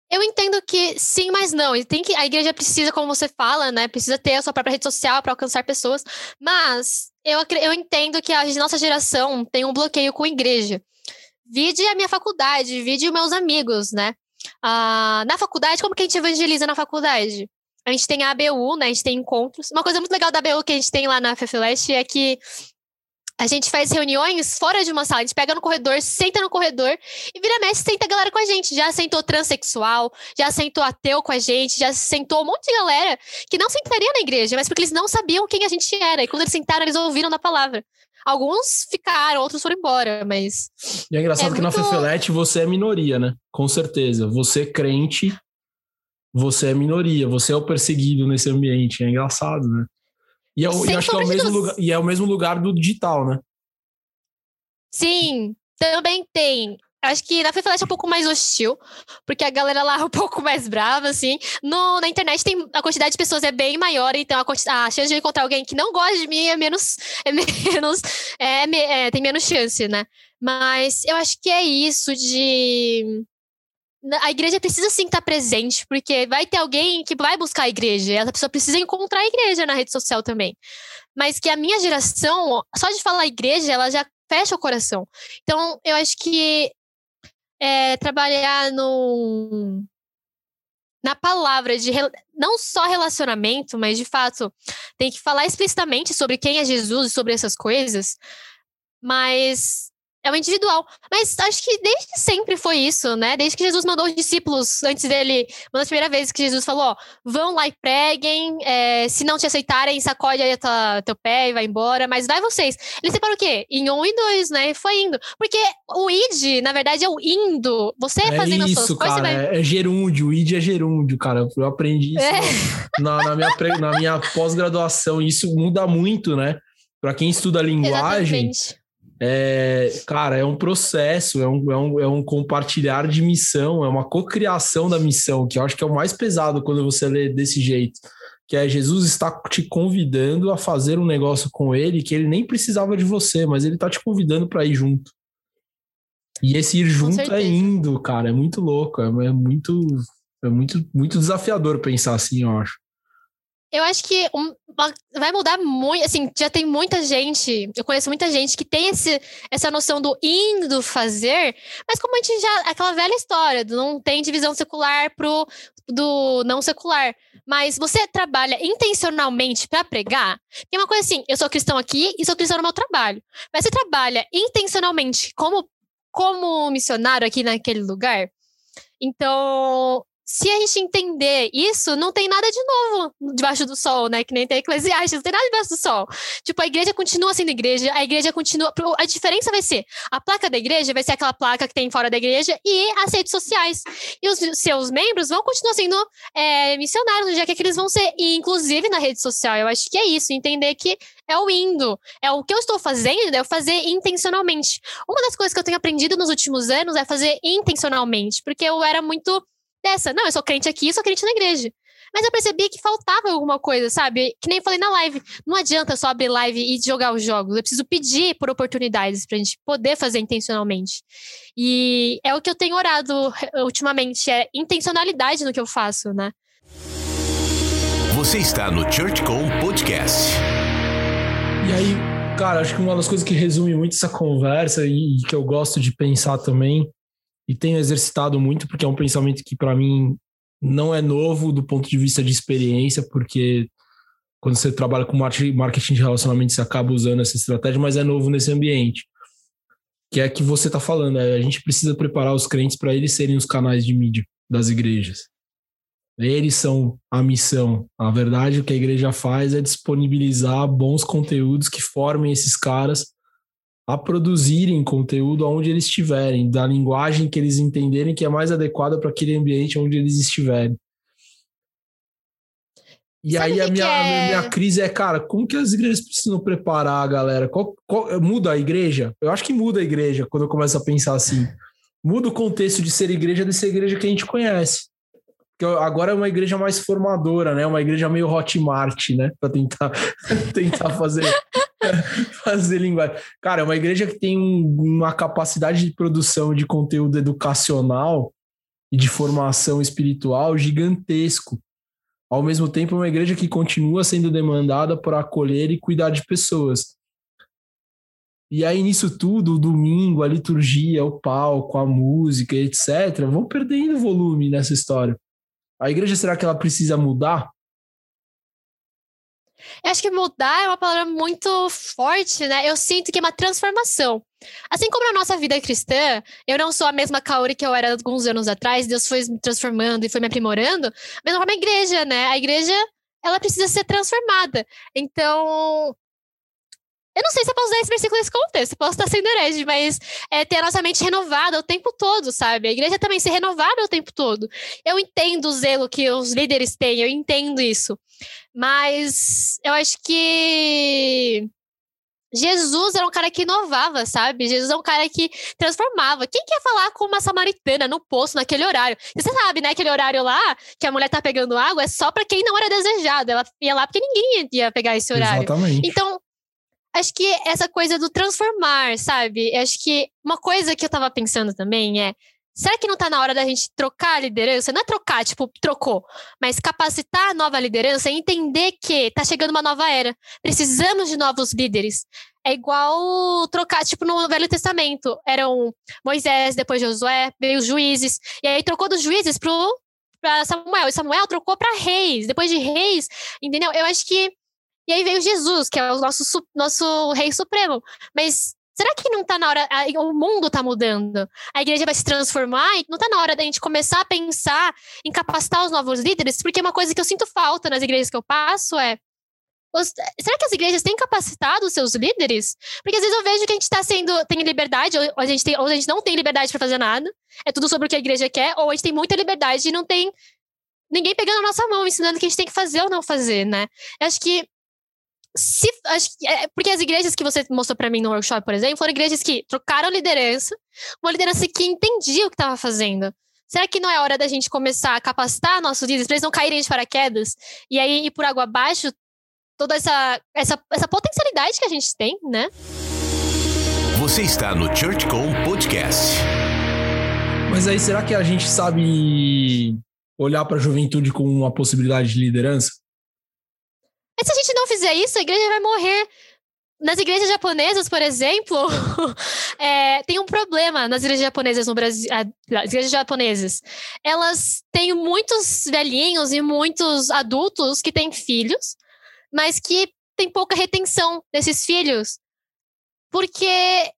Eu entendo que sim, mas não. E tem que a igreja precisa, como você fala, né? Precisa ter a sua própria rede social para alcançar pessoas. Mas eu, eu entendo que a nossa geração tem um bloqueio com a igreja. Vide a minha faculdade, vide os meus amigos, né? Ah, na faculdade, como que a gente evangeliza na faculdade? A gente tem a ABU, né? A gente tem encontros. Uma coisa muito legal da ABU que a gente tem lá na FFLeste é que a gente faz reuniões fora de uma sala. A gente pega no corredor, senta no corredor e vira mexe, senta a galera com a gente. Já sentou transexual, já sentou ateu com a gente, já sentou um monte de galera que não sentaria na igreja, mas porque eles não sabiam quem a gente era. E quando eles sentaram, eles ouviram da palavra. Alguns ficaram, outros foram embora, mas. E é engraçado É que na muito- Fefelete você é minoria, né? Com certeza. Você crente, você é minoria, você é o perseguido nesse ambiente. É engraçado, né? E, é o- e acho que é o mesmo dúvidas. lugar, e é o mesmo lugar do digital, né? Sim, também tem. Acho que na FFLete é um pouco mais hostil, porque a galera lá é um pouco mais brava, assim. No, na internet tem a quantidade de pessoas é bem maior, então a, a chance de eu encontrar alguém que não gosta de mim é menos. É menos é, me- é, tem menos chance, né? Mas eu acho que é isso de. A igreja precisa sim estar presente, porque vai ter alguém que vai buscar a igreja, essa pessoa precisa encontrar a igreja na rede social também. Mas que a minha geração, só de falar igreja, ela já fecha o coração. Então, eu acho que é, trabalhar no, na palavra de não só relacionamento, mas de fato tem que falar explicitamente sobre quem é Jesus e sobre essas coisas, mas é o individual. Mas acho que desde sempre foi isso, né? Desde que Jesus mandou os discípulos, antes dele, uma das primeiras vezes que Jesus falou: ó, vão lá e preguem, é, se não te aceitarem, sacode aí tua- teu pé e vai embora, mas vai vocês. Ele separou o quê? Em um e dois, né? E foi indo. Porque o id, na verdade, é o indo. Você É fazendo as isso, suas coisas, cara. vai. É, é gerúndio, o ID é gerúndio, cara. Eu aprendi isso É. na, na minha, pre- na minha pós-graduação. Isso muda muito, né? Para quem estuda linguagem, Exatamente. É, cara, é um processo, é um, é, um, é um compartilhar de missão, é uma cocriação da missão, que eu acho que é o mais pesado quando você lê desse jeito. Que é Jesus está te convidando a fazer um negócio com ele que ele nem precisava de você, mas ele tá te convidando para ir junto. E esse ir junto é indo, cara, é muito louco, é, é muito, é muito, muito desafiador pensar assim, eu acho. Eu acho que um- vai mudar muito. Assim, já tem muita gente, eu conheço muita gente que tem esse, essa noção do indo fazer, mas como a gente já. aquela velha história, do não tem divisão secular pro do não secular. Mas você trabalha intencionalmente para pregar? Tem uma coisa assim, eu sou cristão aqui e sou cristão no meu trabalho. Mas você trabalha intencionalmente como, como missionário aqui naquele lugar? Então, se a gente entender isso, não tem nada de novo debaixo do sol, né? Que nem tem Eclesiastes, não tem nada debaixo do sol. Tipo, a igreja continua sendo igreja, a igreja continua. A diferença vai ser: a placa da igreja vai ser aquela placa que tem fora da igreja e as redes sociais. E os seus membros vão continuar sendo é, missionários, já que, é que eles vão ser, inclusive na rede social. Eu acho que é isso, entender que é o indo. É o que eu estou fazendo, é fazer intencionalmente. Uma das coisas que eu tenho aprendido nos últimos anos é fazer intencionalmente, porque eu era muito dessa. Não, eu sou crente aqui, sou crente na igreja. Mas eu percebi que faltava alguma coisa, sabe? Que nem eu falei na live. Não adianta só abrir live e jogar os jogos. Eu preciso pedir por oportunidades pra gente poder fazer intencionalmente. E é o que eu tenho orado ultimamente, é intencionalidade no que eu faço, né? Você está no ChurchCom Podcast. E aí, cara, acho que uma das coisas que resume muito essa conversa e que eu gosto de pensar também e tenho exercitado muito, porque é um pensamento que para mim não é novo do ponto de vista de experiência, porque quando você trabalha com marketing de relacionamento, você acaba usando essa estratégia, mas é novo nesse ambiente. Que é que você está falando, é, a gente precisa preparar os crentes para eles serem os canais de mídia das igrejas. Eles são a missão. A verdade, o que a igreja faz é disponibilizar bons conteúdos que formem esses caras a produzirem conteúdo onde eles estiverem, da linguagem que eles entenderem que é mais adequada para aquele ambiente onde eles estiverem. E Sabe aí a minha, é... minha crise é, cara, como que as igrejas precisam preparar a galera? Qual, qual, muda a igreja? Eu acho que muda a igreja quando eu começo a pensar assim. Muda o contexto de ser igreja dessa igreja que a gente conhece. Que agora é uma igreja mais formadora, né? Uma igreja meio Hotmart, né? Para tentar, tentar fazer fazer linguagem. Cara, é uma igreja que tem uma capacidade de produção de conteúdo educacional e de formação espiritual gigantesco. Ao mesmo tempo, é uma igreja que continua sendo demandada por acolher e cuidar de pessoas. E aí, nisso tudo, o domingo, a liturgia, o palco, a música, etc., vão perdendo volume nessa história. A igreja, será que ela precisa mudar? Eu acho que mudar é uma palavra muito forte, né? Eu sinto que é uma transformação. Assim como na nossa vida cristã, eu não sou a mesma Kaori que eu era alguns anos atrás, Deus foi me transformando e foi me aprimorando, mesmo como a igreja, né? A igreja, ela precisa ser transformada. Então, eu não sei se eu posso usar esse versículo nesse contexto, posso estar sendo herege, mas é ter a nossa mente renovada o tempo todo, sabe? A igreja também ser renovada o tempo todo. Eu entendo o zelo que os líderes têm, eu entendo isso. Mas eu acho que Jesus era um cara que inovava, sabe? Jesus é um cara que transformava. Quem quer falar com uma samaritana no poço naquele horário? E você sabe, né? Aquele horário lá que a mulher tá pegando água é só para quem não era desejado. Ela ia lá porque ninguém ia pegar esse horário. Exatamente. Então, acho que essa coisa do transformar, sabe? Acho que uma coisa que eu tava pensando também é. Será que não tá na hora da gente trocar a liderança? Não é trocar, tipo, trocou, mas capacitar a nova liderança e entender que tá chegando uma nova era. Precisamos de novos líderes. É igual trocar, tipo, no Velho Testamento. Eram Moisés, depois Josué, veio os juízes. E aí trocou dos juízes pro, Samuel. E Samuel trocou para reis. Depois de reis, entendeu? Eu acho que e aí veio Jesus, que é o nosso, nosso rei supremo. Mas será que não está na hora? O mundo está mudando. A igreja vai se transformar e não está na hora da gente começar a pensar em capacitar os novos líderes? Porque uma coisa que eu sinto falta nas igrejas que eu passo é. Será que as igrejas têm capacitado os seus líderes? Porque às vezes eu vejo que a gente está sendo. tem liberdade, ou a, gente tem, ou a gente não tem liberdade para fazer nada. É tudo sobre o que a igreja quer, ou a gente tem muita liberdade e não tem ninguém pegando a nossa mão, ensinando o que a gente tem que fazer ou não fazer, né? Eu acho que se, acho, é, porque as igrejas que você mostrou para mim no workshop, por exemplo, foram igrejas que trocaram liderança, uma liderança que entendia o que estava fazendo. Será que não é hora da gente começar a capacitar nossos líderes para eles não caírem de paraquedas e aí ir por água abaixo toda essa, essa, essa potencialidade que a gente tem, né? Você está no ChurchCom Podcast. Mas aí, será que a gente sabe olhar para a juventude com uma possibilidade de liderança? Mas se a gente não fizer isso, a igreja vai morrer. Nas igrejas japonesas, por exemplo, é, tem um problema nas igrejas japonesas no Brasil. As igrejas japonesas. Elas têm muitos velhinhos e muitos adultos que têm filhos, mas que tem pouca retenção desses filhos. Porque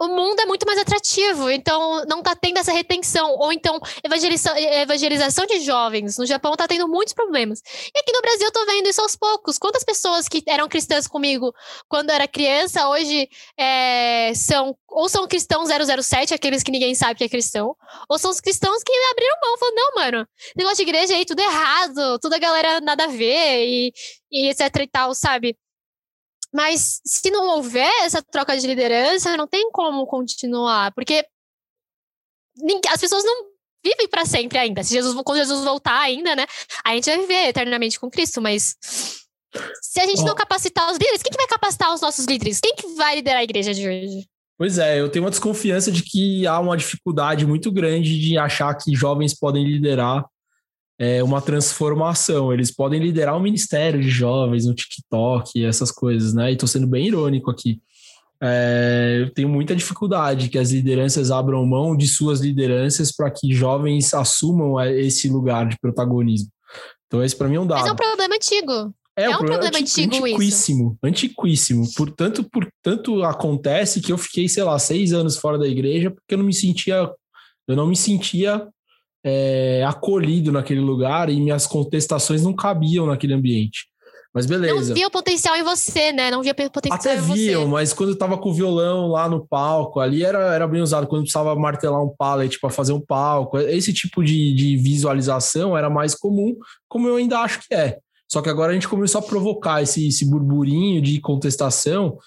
o mundo é muito mais atrativo, então não está tendo essa retenção, ou então evangelização, evangelização de jovens. No Japão está tendo muitos problemas. E aqui no Brasil eu tô vendo isso aos poucos. Quantas pessoas que eram cristãs comigo quando era criança, hoje é, são ou são cristãos 007, aqueles que ninguém sabe que é cristão, ou são os cristãos que abriram mão, falando, não, mano, negócio de igreja aí, tudo errado, toda a galera nada a ver, e, e etc e tal, sabe? Mas se não houver essa troca de liderança, não tem como continuar, porque as pessoas não vivem para sempre ainda. Se Jesus, quando Jesus voltar ainda, né? A gente vai viver eternamente com Cristo, mas se a gente oh. não capacitar os líderes, quem que vai capacitar os nossos líderes? Quem que vai liderar a igreja de hoje? Pois é, eu tenho uma desconfiança de que há uma dificuldade muito grande de achar que jovens podem liderar é, uma transformação. Eles podem liderar um ministério de jovens no TikTok, essas coisas, né? E estou sendo bem irônico aqui. É, eu tenho muita dificuldade que as lideranças abram mão de suas lideranças para que jovens assumam é, esse lugar de protagonismo. Então, esse para mim é um dado. Mas é um problema antigo. É, é um problema, problema antigo antiquíssimo, isso. Antiquíssimo. Portanto, por tanto acontece que eu fiquei, sei lá, seis anos fora da igreja porque eu não me sentia, eu não me sentia é, acolhido naquele lugar e minhas contestações não cabiam naquele ambiente. Mas beleza. Não via o potencial em você, né? Não via potencial Até em viam, você. mas quando eu tava com o violão lá no palco, ali era, era bem usado. Quando precisava martelar um pallet para fazer um palco, esse tipo de, de visualização era mais comum, como eu ainda acho que é. Só que agora a gente começou a provocar esse, esse burburinho de contestação.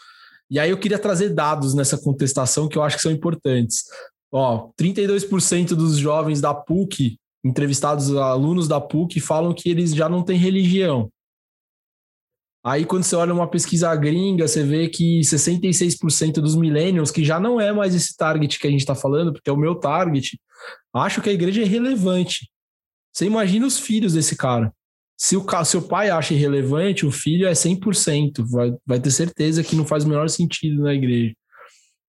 E aí eu queria trazer dados nessa contestação que eu acho que são importantes. Ó, 32% dos jovens da PUC, entrevistados alunos da PUC, falam que eles já não têm religião. Aí, quando você olha uma pesquisa gringa, você vê que 66% dos millennials, que já não é mais esse target que a gente está falando, porque é o meu target, acham que a igreja é irrelevante. Você imagina os filhos desse cara. Se o, se o pai acha irrelevante, o filho é 100%. Vai, vai ter certeza que não faz o menor sentido na igreja.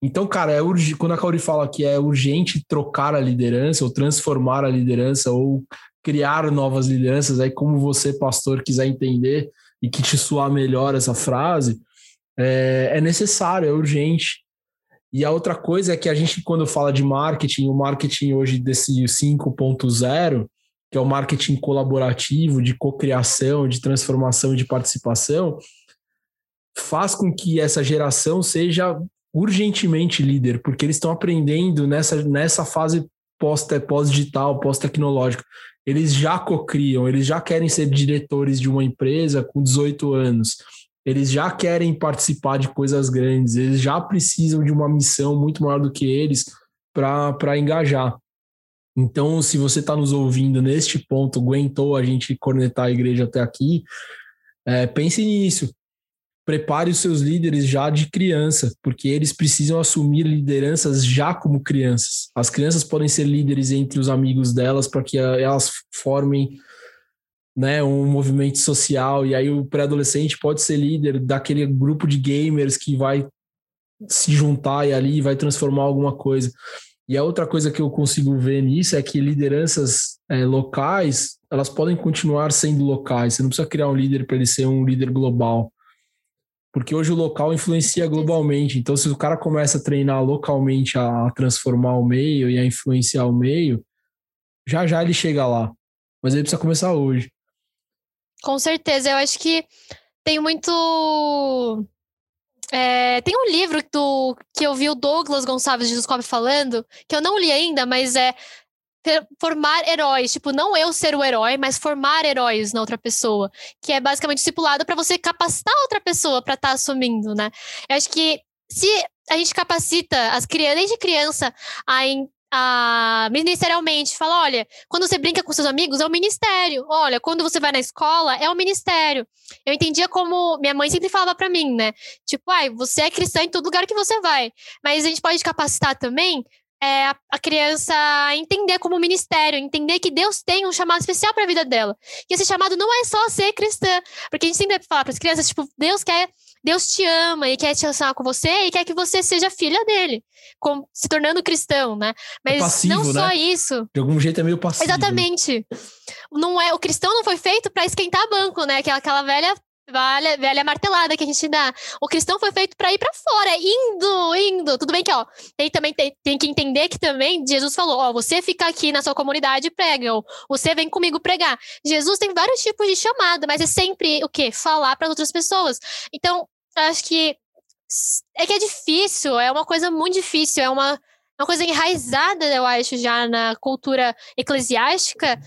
Então, cara, é urg... quando a Kauri fala que é urgente trocar a liderança, ou transformar a liderança, ou criar novas lideranças, aí como você, pastor, quiser entender e que te soar melhor essa frase, é, é necessário, é urgente. E a outra coisa é que a gente, quando fala de marketing, o marketing hoje desse 5.0, que é o marketing colaborativo, de cocriação, de transformação de participação, faz com que essa geração seja urgentemente líder, porque eles estão aprendendo nessa, nessa fase pós-digital, pós-tecnológica. Eles já cocriam, eles já querem ser diretores de uma empresa com 18 anos, eles já querem participar de coisas grandes, eles já precisam de uma missão muito maior do que eles para engajar. Então, se você está nos ouvindo neste ponto, aguentou a gente conectar a igreja até aqui, é, pense nisso prepare os seus líderes já de criança, porque eles precisam assumir lideranças já como crianças. As crianças podem ser líderes entre os amigos delas para que elas formem né, um movimento social, e aí o pré-adolescente pode ser líder daquele grupo de gamers que vai se juntar e ali vai transformar alguma coisa. E a outra coisa que eu consigo ver nisso é que lideranças é, locais, elas podem continuar sendo locais. Você não precisa criar um líder para ele ser um líder global porque hoje o local influencia globalmente. Então, se o cara começa a treinar localmente a transformar o meio e a influenciar o meio, já já ele chega lá. Mas ele precisa começar hoje. Com certeza. Eu acho que tem muito. É, tem um livro do, que eu vi o Douglas Gonçalves de Descobre falando, que eu não li ainda, mas é formar heróis, tipo, não eu ser o herói, mas formar heróis na outra pessoa, que é basicamente discipulado para você capacitar outra pessoa para estar tá assumindo, né? Eu acho que se a gente capacita as crianças, desde criança, a, a ministerialmente, fala, olha, quando você brinca com seus amigos, é o ministério. Olha, quando você vai na escola, é o ministério. Eu entendia como minha mãe sempre falava para mim, né? Tipo, ai, você é cristã em todo lugar que você vai. Mas a gente pode capacitar também é, a, a, criança entender como ministério, entender que Deus tem um chamado especial para a vida dela. E esse chamado não é só ser cristã, porque a gente sempre fala para as crianças, tipo, Deus quer, Deus te ama e quer te relacionar com você e quer que você seja filha dele, com, se tornando cristão, né? Mas é passivo, não só né? isso. De algum jeito é meio passivo. Exatamente. Não é, o cristão não foi feito para esquentar banco, né? Aquela, aquela velha Velha, velha martelada que a gente dá. O cristão foi feito para ir para fora, indo, indo. Tudo bem que, ó, tem também tem, tem que entender que também Jesus falou, ó, você fica aqui na sua comunidade e prega, ou você vem comigo pregar. Jesus tem vários tipos de chamada, mas é sempre o quê? Falar para outras pessoas. Então, acho que é que é difícil, é uma coisa muito difícil, é uma, uma coisa enraizada, eu acho, já na cultura eclesiástica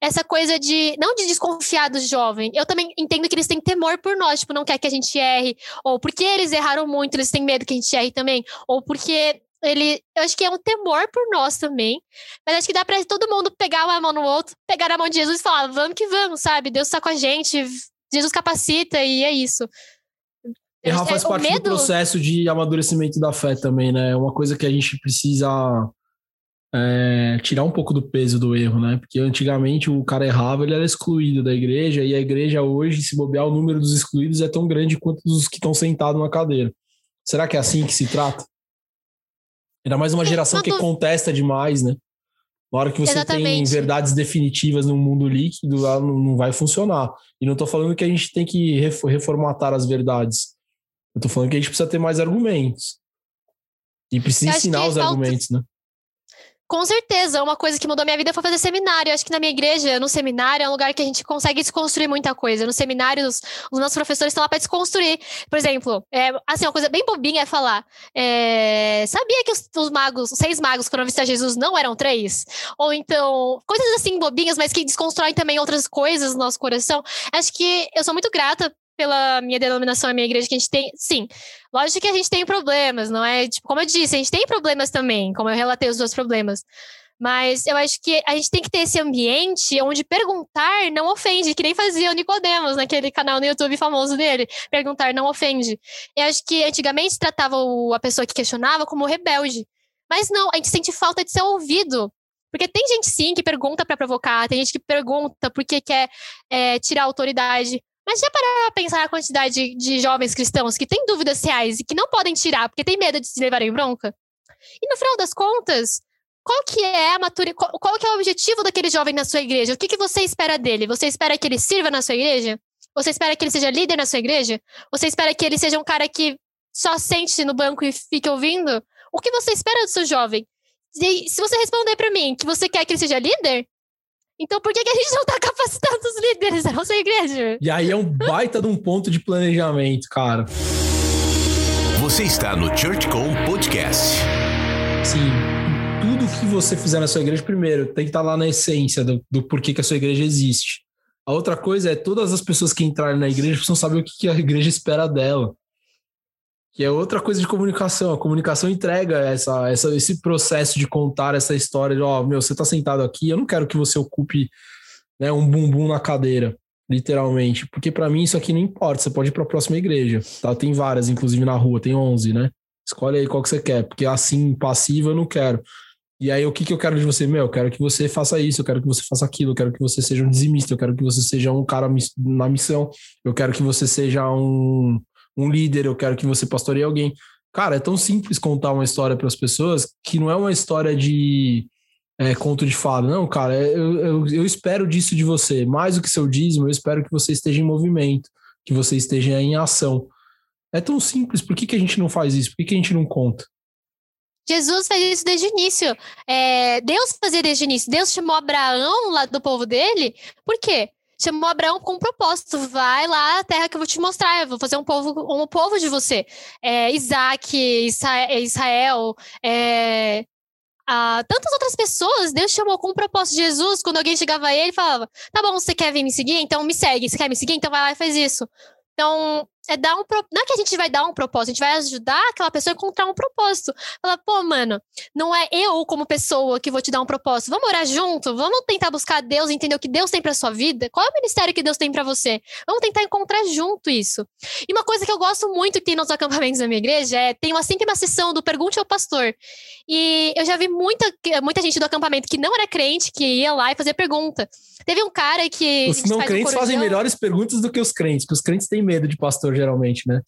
essa coisa de, não de desconfiar do jovem, eu também entendo que eles têm temor por nós, tipo, não quer que a gente erre, ou porque eles erraram muito, eles têm medo que a gente erre também, ou porque ele, eu acho que é um temor por nós também, mas acho que dá para todo mundo pegar uma mão no outro, pegar a mão de Jesus e falar, vamos que vamos, sabe? Deus está com a gente, Jesus capacita e é isso. Errar faz parte medo... do processo de amadurecimento da fé também, né? É uma coisa que a gente precisa é, tirar um pouco do peso do erro, né? Porque antigamente o cara errava, ele era excluído da igreja, e a igreja hoje, se bobear, o número dos excluídos é tão grande quanto dos que estão sentados na cadeira. Será que é assim que se trata? Ainda mais uma geração que contesta demais, né? Na hora que você Exatamente. tem verdades definitivas no mundo líquido, ela não vai funcionar. E não estou falando que a gente tem que reformatar as verdades. Eu estou falando que a gente precisa ter mais argumentos. E precisa ensinar os falta... argumentos, né? Com certeza, uma coisa que mudou minha vida foi fazer seminário. Eu acho que na minha igreja, no seminário, é um lugar que a gente consegue desconstruir muita coisa. No seminário, os, os nossos professores estão lá para desconstruir. Por exemplo, é, assim, uma coisa bem bobinha é falar: é, sabia que os, os, magos, os seis magos que foram visitar Jesus não eram três? Ou então, coisas assim bobinhas, mas que desconstroem também outras coisas no nosso coração. Acho que eu sou muito grata pela minha denominação, a minha igreja, que a gente tem. Sim, lógico que a gente tem problemas, não é? Tipo, como eu disse, a gente tem problemas também, como eu relatei os dois problemas. Mas eu acho que a gente tem que ter esse ambiente onde perguntar não ofende, que nem fazia o Nicodemos naquele canal no YouTube famoso dele. Perguntar não ofende. Eu acho que antigamente tratava a pessoa que questionava como rebelde. Mas não, a gente sente falta de ser ouvido. Porque tem gente sim que pergunta para provocar, tem gente que pergunta porque quer é, tirar autoridade. Mas já para pra pensar a quantidade de, de, jovens cristãos que têm dúvidas reais e que não podem tirar porque tem medo de se levarem bronca? E no final das contas, qual que é a maturidade, qual, qual, que é o objetivo daquele jovem na sua igreja? O que, que você espera dele? Você espera que ele sirva na sua igreja? Você espera que ele seja líder na sua igreja? Você espera que ele seja um cara que só sente no banco e fique ouvindo? O que você espera do seu jovem? E se você responder para mim que você quer que ele seja líder, então por que, que a gente não está capacitando os líderes da nossa igreja? E aí é um baita de um ponto de planejamento, cara. Você está no ChurchCom Podcast. Sim, tudo que você fizer na sua igreja, primeiro, tem que estar tá lá na essência do, do porquê que a sua igreja existe. A outra coisa é todas as pessoas que entrarem na igreja precisam saber o que, que a igreja espera dela que é outra coisa de comunicação. A comunicação entrega essa, essa, esse processo de contar essa história de, ó, oh, meu, você tá sentado aqui, eu não quero que você ocupe né, um bumbum na cadeira, literalmente, porque para mim isso aqui não importa, você pode ir para a próxima igreja, tá? Tem várias, inclusive na rua, tem 11, né? Escolhe aí qual que você quer, porque assim, passiva eu não quero. E aí, o que, que eu quero de você? Meu, eu quero que você faça isso, eu quero que você faça aquilo, eu quero que você seja um dizimista, eu quero que você seja um cara na missão, eu quero que você seja um, um líder, eu quero que você pastoreie alguém. Cara, é tão simples contar uma história para as pessoas que não é uma história de é, conto de fada. Não, cara, é, eu, eu, eu, espero disso de você. Mais do que seu dízimo, eu espero que você esteja em movimento, que você esteja em ação. É tão simples, por que, que a gente não faz isso? Por que, que a gente não conta? Jesus fez isso desde o início. É, Deus fazia desde o início. Deus chamou Abraão lá do povo dele. Por quê? Chamou Abraão com um propósito. Vai lá terra que eu vou te mostrar. Eu vou fazer um povo, um povo de você. É, Isaac, Israel, é, a, tantas outras pessoas, Deus chamou com um propósito. Jesus, quando alguém chegava a ele, falava: Tá bom, você quer vir me seguir? Então me segue. Você quer me seguir? Então vai lá e faz isso. Então, é dar um. Não é que a gente vai dar um propósito, a gente vai ajudar aquela pessoa a encontrar um propósito. Falar, pô, mano, não é eu como pessoa que vou te dar um propósito. Vamos orar junto? Vamos tentar buscar Deus, entender o que Deus tem pra sua vida? Qual é o ministério que Deus tem para você? Vamos tentar encontrar junto isso. E uma coisa que eu gosto muito que tem nos acampamentos da minha igreja é tem uma, sempre uma sessão do Pergunte ao Pastor. E eu já vi muita, muita gente do acampamento que não era crente, que ia lá e fazia pergunta. Teve um cara que. Os não crentes fazem melhores perguntas do que os crentes, porque os crentes têm medo de pastor geralmente, né?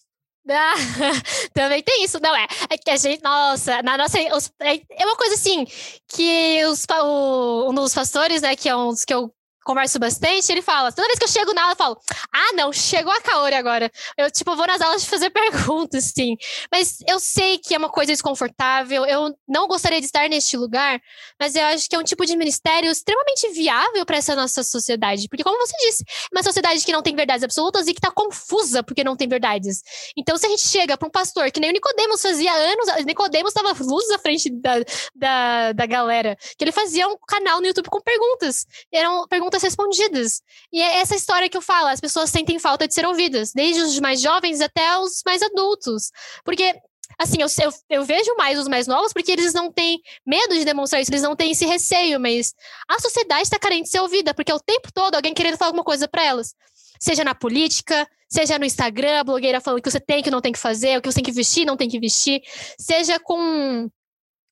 Ah, também tem isso, não é? É que a gente, nossa, na nossa. Os, é, é uma coisa assim, que os, o, um dos pastores, né, que é um dos que eu converso bastante, ele fala, toda vez que eu chego na aula, eu falo, ah, não, chegou a Kaori agora. Eu, tipo, vou nas aulas de fazer perguntas, sim. Mas eu sei que é uma coisa desconfortável, eu não gostaria de estar neste lugar, mas eu acho que é um tipo de ministério extremamente viável para essa nossa sociedade. Porque, como você disse, é uma sociedade que não tem verdades absolutas e que está confusa porque não tem verdades. Então, se a gente chega para um pastor, que nem o Nicodemos fazia anos, Nicodemos estava luz à frente da, da, da galera, que ele fazia um canal no YouTube com perguntas. Eram perguntas perguntas respondidas. E é essa história que eu falo, as pessoas sentem falta de ser ouvidas, desde os mais jovens até os mais adultos. Porque assim, eu, eu, eu, vejo mais os mais novos porque eles não têm medo de demonstrar isso, eles não têm esse receio, mas a sociedade está carente de ser ouvida, porque é o tempo todo alguém querendo falar alguma coisa para elas. Seja na política, seja no Instagram, a blogueira falando o que você tem, que não tem que fazer, o que você tem que vestir, não tem que vestir, seja com.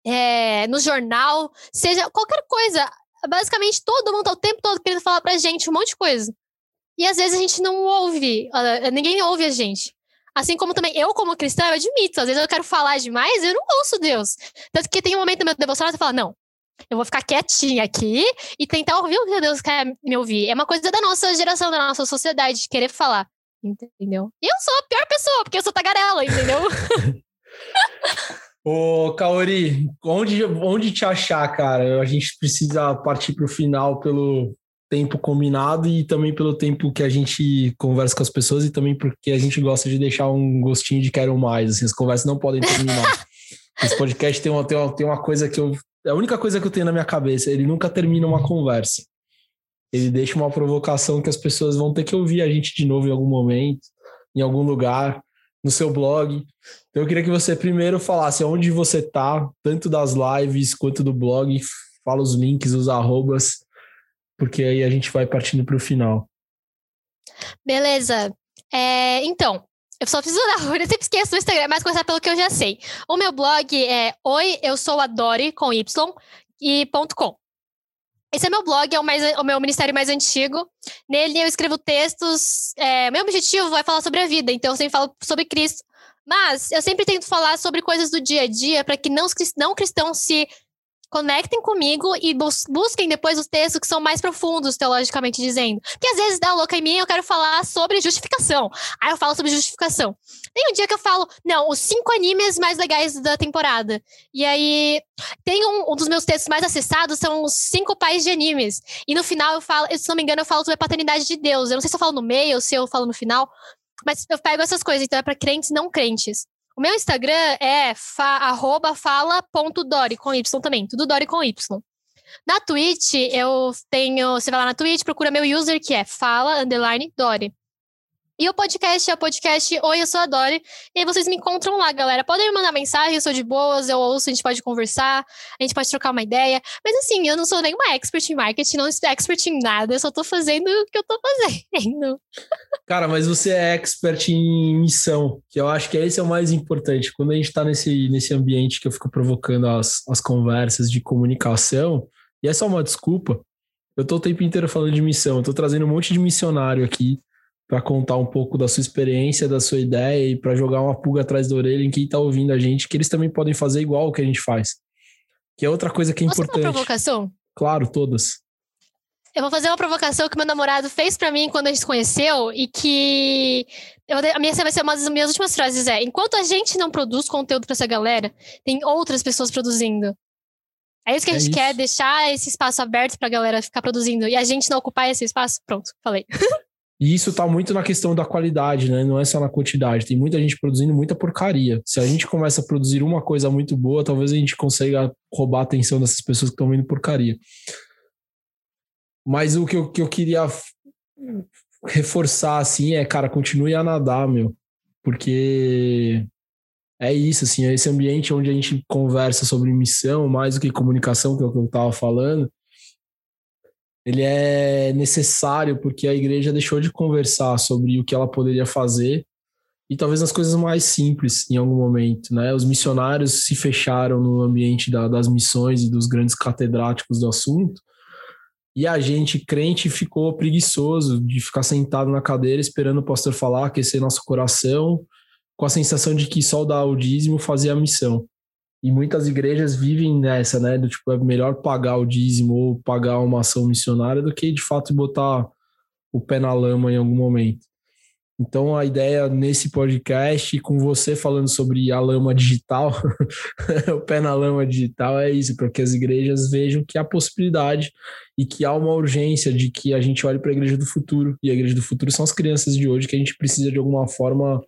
É, no jornal, seja qualquer coisa basicamente todo mundo tá o tempo todo querendo falar pra gente um monte de coisa. E às vezes a gente não ouve, ninguém ouve a gente. Assim como também eu, como cristã, eu admito, às vezes eu quero falar demais eu não ouço Deus. Tanto que tem um momento no meu devocional que eu falo, não, eu vou ficar quietinha aqui e tentar ouvir o que Deus quer me ouvir. É uma coisa da nossa geração, da nossa sociedade, de querer falar. Entendeu? E eu sou a pior pessoa, porque eu sou tagarela, entendeu? Ô, Kaori, onde, onde te achar, cara? A gente precisa partir para o final pelo tempo combinado e também pelo tempo que a gente conversa com as pessoas e também porque a gente gosta de deixar um gostinho de quero mais. Assim, as conversas não podem terminar. Esse podcast tem uma, tem, uma, tem uma coisa que eu. É a única coisa que eu tenho na minha cabeça. Ele nunca termina uma conversa. Ele deixa uma provocação que as pessoas vão ter que ouvir a gente de novo em algum momento, em algum lugar no seu blog. Então eu queria que você primeiro falasse onde você tá, tanto das lives quanto do blog, fala os links, os arrobas, porque aí a gente vai partindo para o final. Beleza. É, então, eu só preciso dar, eu sempre esqueço do Instagram, mas começar pelo que eu já sei. O meu blog é oi, eu sou a Dori, com Y, e ponto .com. Esse é meu blog, é o, mais, o meu ministério mais antigo. Nele eu escrevo textos. É, meu objetivo é falar sobre a vida, então eu sempre falo sobre Cristo. Mas eu sempre tento falar sobre coisas do dia a dia para que não, não cristãos se conectem comigo e bus busquem depois os textos que são mais profundos, teologicamente dizendo. Porque às vezes dá louca em mim eu quero falar sobre justificação. Aí eu falo sobre justificação. Tem um dia que eu falo, não, os cinco animes mais legais da temporada. E aí tem um, um dos meus textos mais acessados são os cinco pais de animes. E no final eu falo, se não me engano, eu falo sobre a paternidade de Deus. Eu não sei se eu falo no meio ou se eu falo no final. Mas eu pego essas coisas, então é para crentes e não crentes. O meu Instagram é fa, fala.dori, com Y também. Tudo Dori com Y. Na Twitch, eu tenho. Você vai lá na Twitch, procura meu user que é fala underline Dori. E o podcast é o podcast Oi, eu sou a Dori. E aí vocês me encontram lá, galera. Podem me mandar mensagem, eu sou de boas, eu ouço, a gente pode conversar, a gente pode trocar uma ideia. Mas assim, eu não sou nenhuma expert em marketing, não sou expert em nada, eu só tô fazendo o que eu tô fazendo. Cara, mas você é expert em missão, que eu acho que esse é o mais importante. Quando a gente tá nesse, nesse ambiente que eu fico provocando as, as conversas de comunicação, e é só uma desculpa, eu tô o tempo inteiro falando de missão, eu tô trazendo um monte de missionário aqui para contar um pouco da sua experiência, da sua ideia e para jogar uma pulga atrás da orelha em quem está ouvindo a gente, que eles também podem fazer igual o que a gente faz. Que é outra coisa que é Posso importante. uma provocação? Claro, todas. Eu vou fazer uma provocação que meu namorado fez para mim quando a gente se conheceu e que eu, a minha vai ser uma das minhas últimas frases é: enquanto a gente não produz conteúdo para essa galera, tem outras pessoas produzindo. É isso que a é gente isso. quer, deixar esse espaço aberto para a galera ficar produzindo e a gente não ocupar esse espaço. Pronto, falei. E isso está muito na questão da qualidade, né? Não é só na quantidade. Tem muita gente produzindo muita porcaria. Se a gente começa a produzir uma coisa muito boa, talvez a gente consiga roubar a atenção dessas pessoas que estão vendo porcaria. Mas o que eu, que eu queria reforçar, assim, é, cara, continue a nadar, meu. Porque é isso, assim, é esse ambiente onde a gente conversa sobre missão, mais do que comunicação, que é o que eu estava falando ele é necessário porque a igreja deixou de conversar sobre o que ela poderia fazer e talvez nas coisas mais simples em algum momento, né? Os missionários se fecharam no ambiente da, das missões e dos grandes catedráticos do assunto e a gente crente ficou preguiçoso de ficar sentado na cadeira esperando o pastor falar, aquecer nosso coração, com a sensação de que só dar o dízimo fazia a missão. E muitas igrejas vivem nessa, né? Do tipo, é melhor pagar o dízimo ou pagar uma ação missionária do que de fato botar o pé na lama em algum momento. Então a ideia nesse podcast, com você falando sobre a lama digital, o pé na lama digital é isso, para que as igrejas vejam que há possibilidade e que há uma urgência de que a gente olhe para a igreja do futuro. E a igreja do futuro são as crianças de hoje que a gente precisa de alguma forma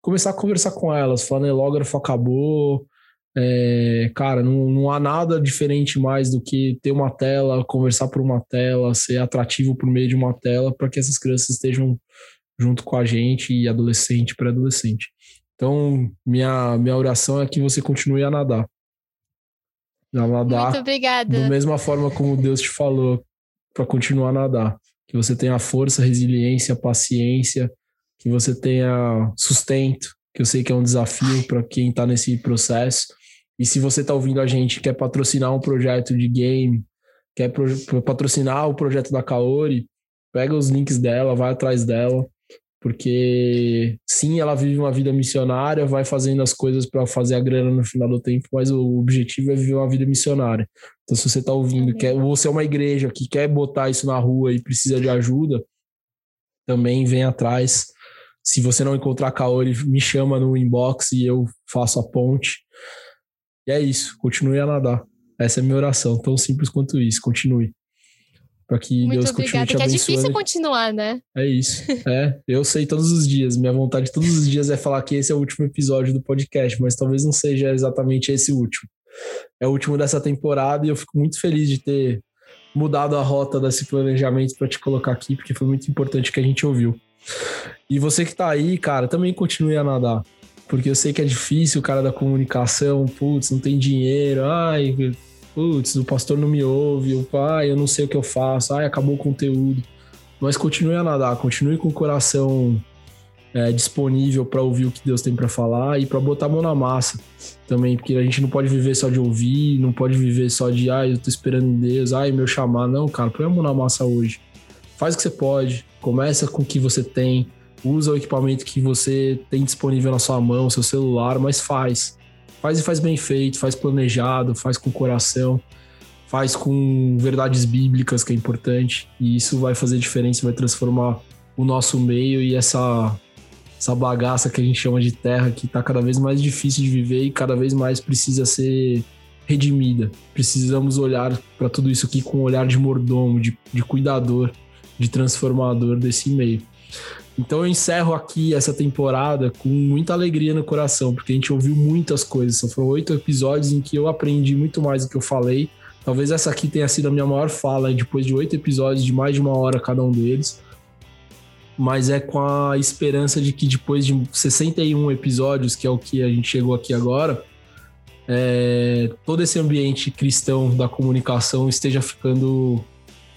começar a conversar com elas. Flanelógrafo acabou, é, cara, não, não há nada diferente mais do que ter uma tela, conversar por uma tela, ser atrativo por meio de uma tela para que essas crianças estejam junto com a gente e adolescente, pré-adolescente. Então, minha, minha oração é que você continue a nadar. A nadar. Muito obrigada. Da mesma forma como Deus te falou para continuar a nadar. Que você tenha força, resiliência, paciência, que você tenha sustento, que eu sei que é um desafio para quem está nesse processo e se você está ouvindo a gente quer patrocinar um projeto de game, quer patrocinar o projeto da Kaori, pega os links dela, vai atrás dela, porque sim, ela vive uma vida missionária, vai fazendo as coisas para fazer a grana no final do tempo, mas o objetivo é viver uma vida missionária. Então, se você está ouvindo, quer, ou você é uma igreja que quer botar isso na rua e precisa de ajuda, também vem atrás. Se você não encontrar a Kaori, me chama no inbox e eu faço a ponte. E é isso, continue a nadar. Essa é a minha oração, tão simples quanto isso. Continue. Para que Muito Deus obrigada, continue te abençoando. que é difícil continuar, né? É isso. É, eu sei todos os dias. Minha vontade todos os dias é falar que esse é o último episódio do podcast, mas talvez não seja exatamente esse último. É o último dessa temporada e eu fico muito feliz de ter mudado a rota desse planejamento para te colocar aqui, porque foi muito importante que a gente ouviu. E você que tá aí, cara, também continue a nadar porque eu sei que é difícil o cara da comunicação, putz, não tem dinheiro, ai, putz, o pastor não me ouve, o pai, eu não sei o que eu faço, ai, acabou o conteúdo. Mas continue a nadar, continue com o coração é, disponível para ouvir o que Deus tem para falar e para botar a mão na massa também, porque a gente não pode viver só de ouvir, não pode viver só de, ai, eu tô esperando em Deus, ai, meu chamar. Não, cara, põe a mão na massa hoje. Faz o que você pode, começa com o que você tem usa o equipamento que você tem disponível na sua mão, seu celular, mas faz. Faz e faz bem feito, faz planejado, faz com coração, faz com verdades bíblicas, que é importante, e isso vai fazer diferença, vai transformar o nosso meio e essa essa bagaça que a gente chama de terra que está cada vez mais difícil de viver e cada vez mais precisa ser redimida. Precisamos olhar para tudo isso aqui com um olhar de mordomo, de, de cuidador, de transformador desse meio. Então eu encerro aqui essa temporada com muita alegria no coração, porque a gente ouviu muitas coisas. Foram oito episódios em que eu aprendi muito mais do que eu falei. Talvez essa aqui tenha sido a minha maior fala depois de oito episódios de mais de uma hora cada um deles. Mas é com a esperança de que depois de 61 episódios, que é o que a gente chegou aqui agora, é, todo esse ambiente cristão da comunicação esteja ficando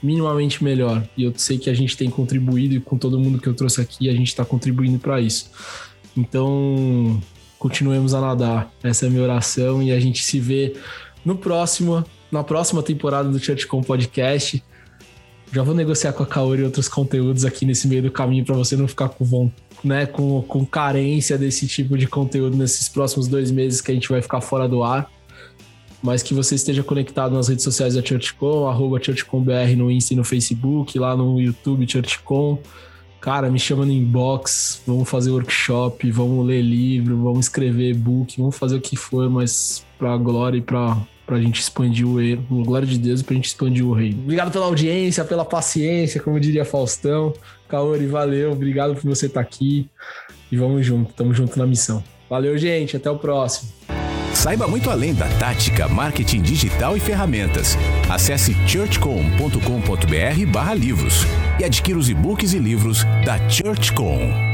minimamente melhor. E eu sei que a gente tem contribuído e com todo mundo que eu trouxe aqui, a gente está contribuindo para isso. Então, continuemos a nadar. Essa é a minha oração e a gente se vê no próximo, na próxima temporada do ChurchCom Podcast. Já vou negociar com a Kaori outros conteúdos aqui nesse meio do caminho para você não ficar com, né, com, com carência desse tipo de conteúdo nesses próximos dois meses que a gente vai ficar fora do ar mas que você esteja conectado nas redes sociais da ChurchCon, arroba ChurchConBR no Insta e no Facebook, lá no YouTube ChurchCon. Cara, me chama no inbox, vamos fazer workshop, vamos ler livro, vamos escrever e-book, vamos fazer o que for, mas pra glória e pra, pra gente expandir o reino, glória de Deus, pra gente expandir o reino. Obrigado pela audiência, pela paciência, como diria Faustão. Kaori, valeu, obrigado por você estar aqui e vamos junto, tamo junto na missão. Valeu, gente, até o próximo. Saiba muito além da tática, marketing digital e ferramentas. Acesse churchcom.com.br/livros e adquira os e-books e livros da ChurchCom.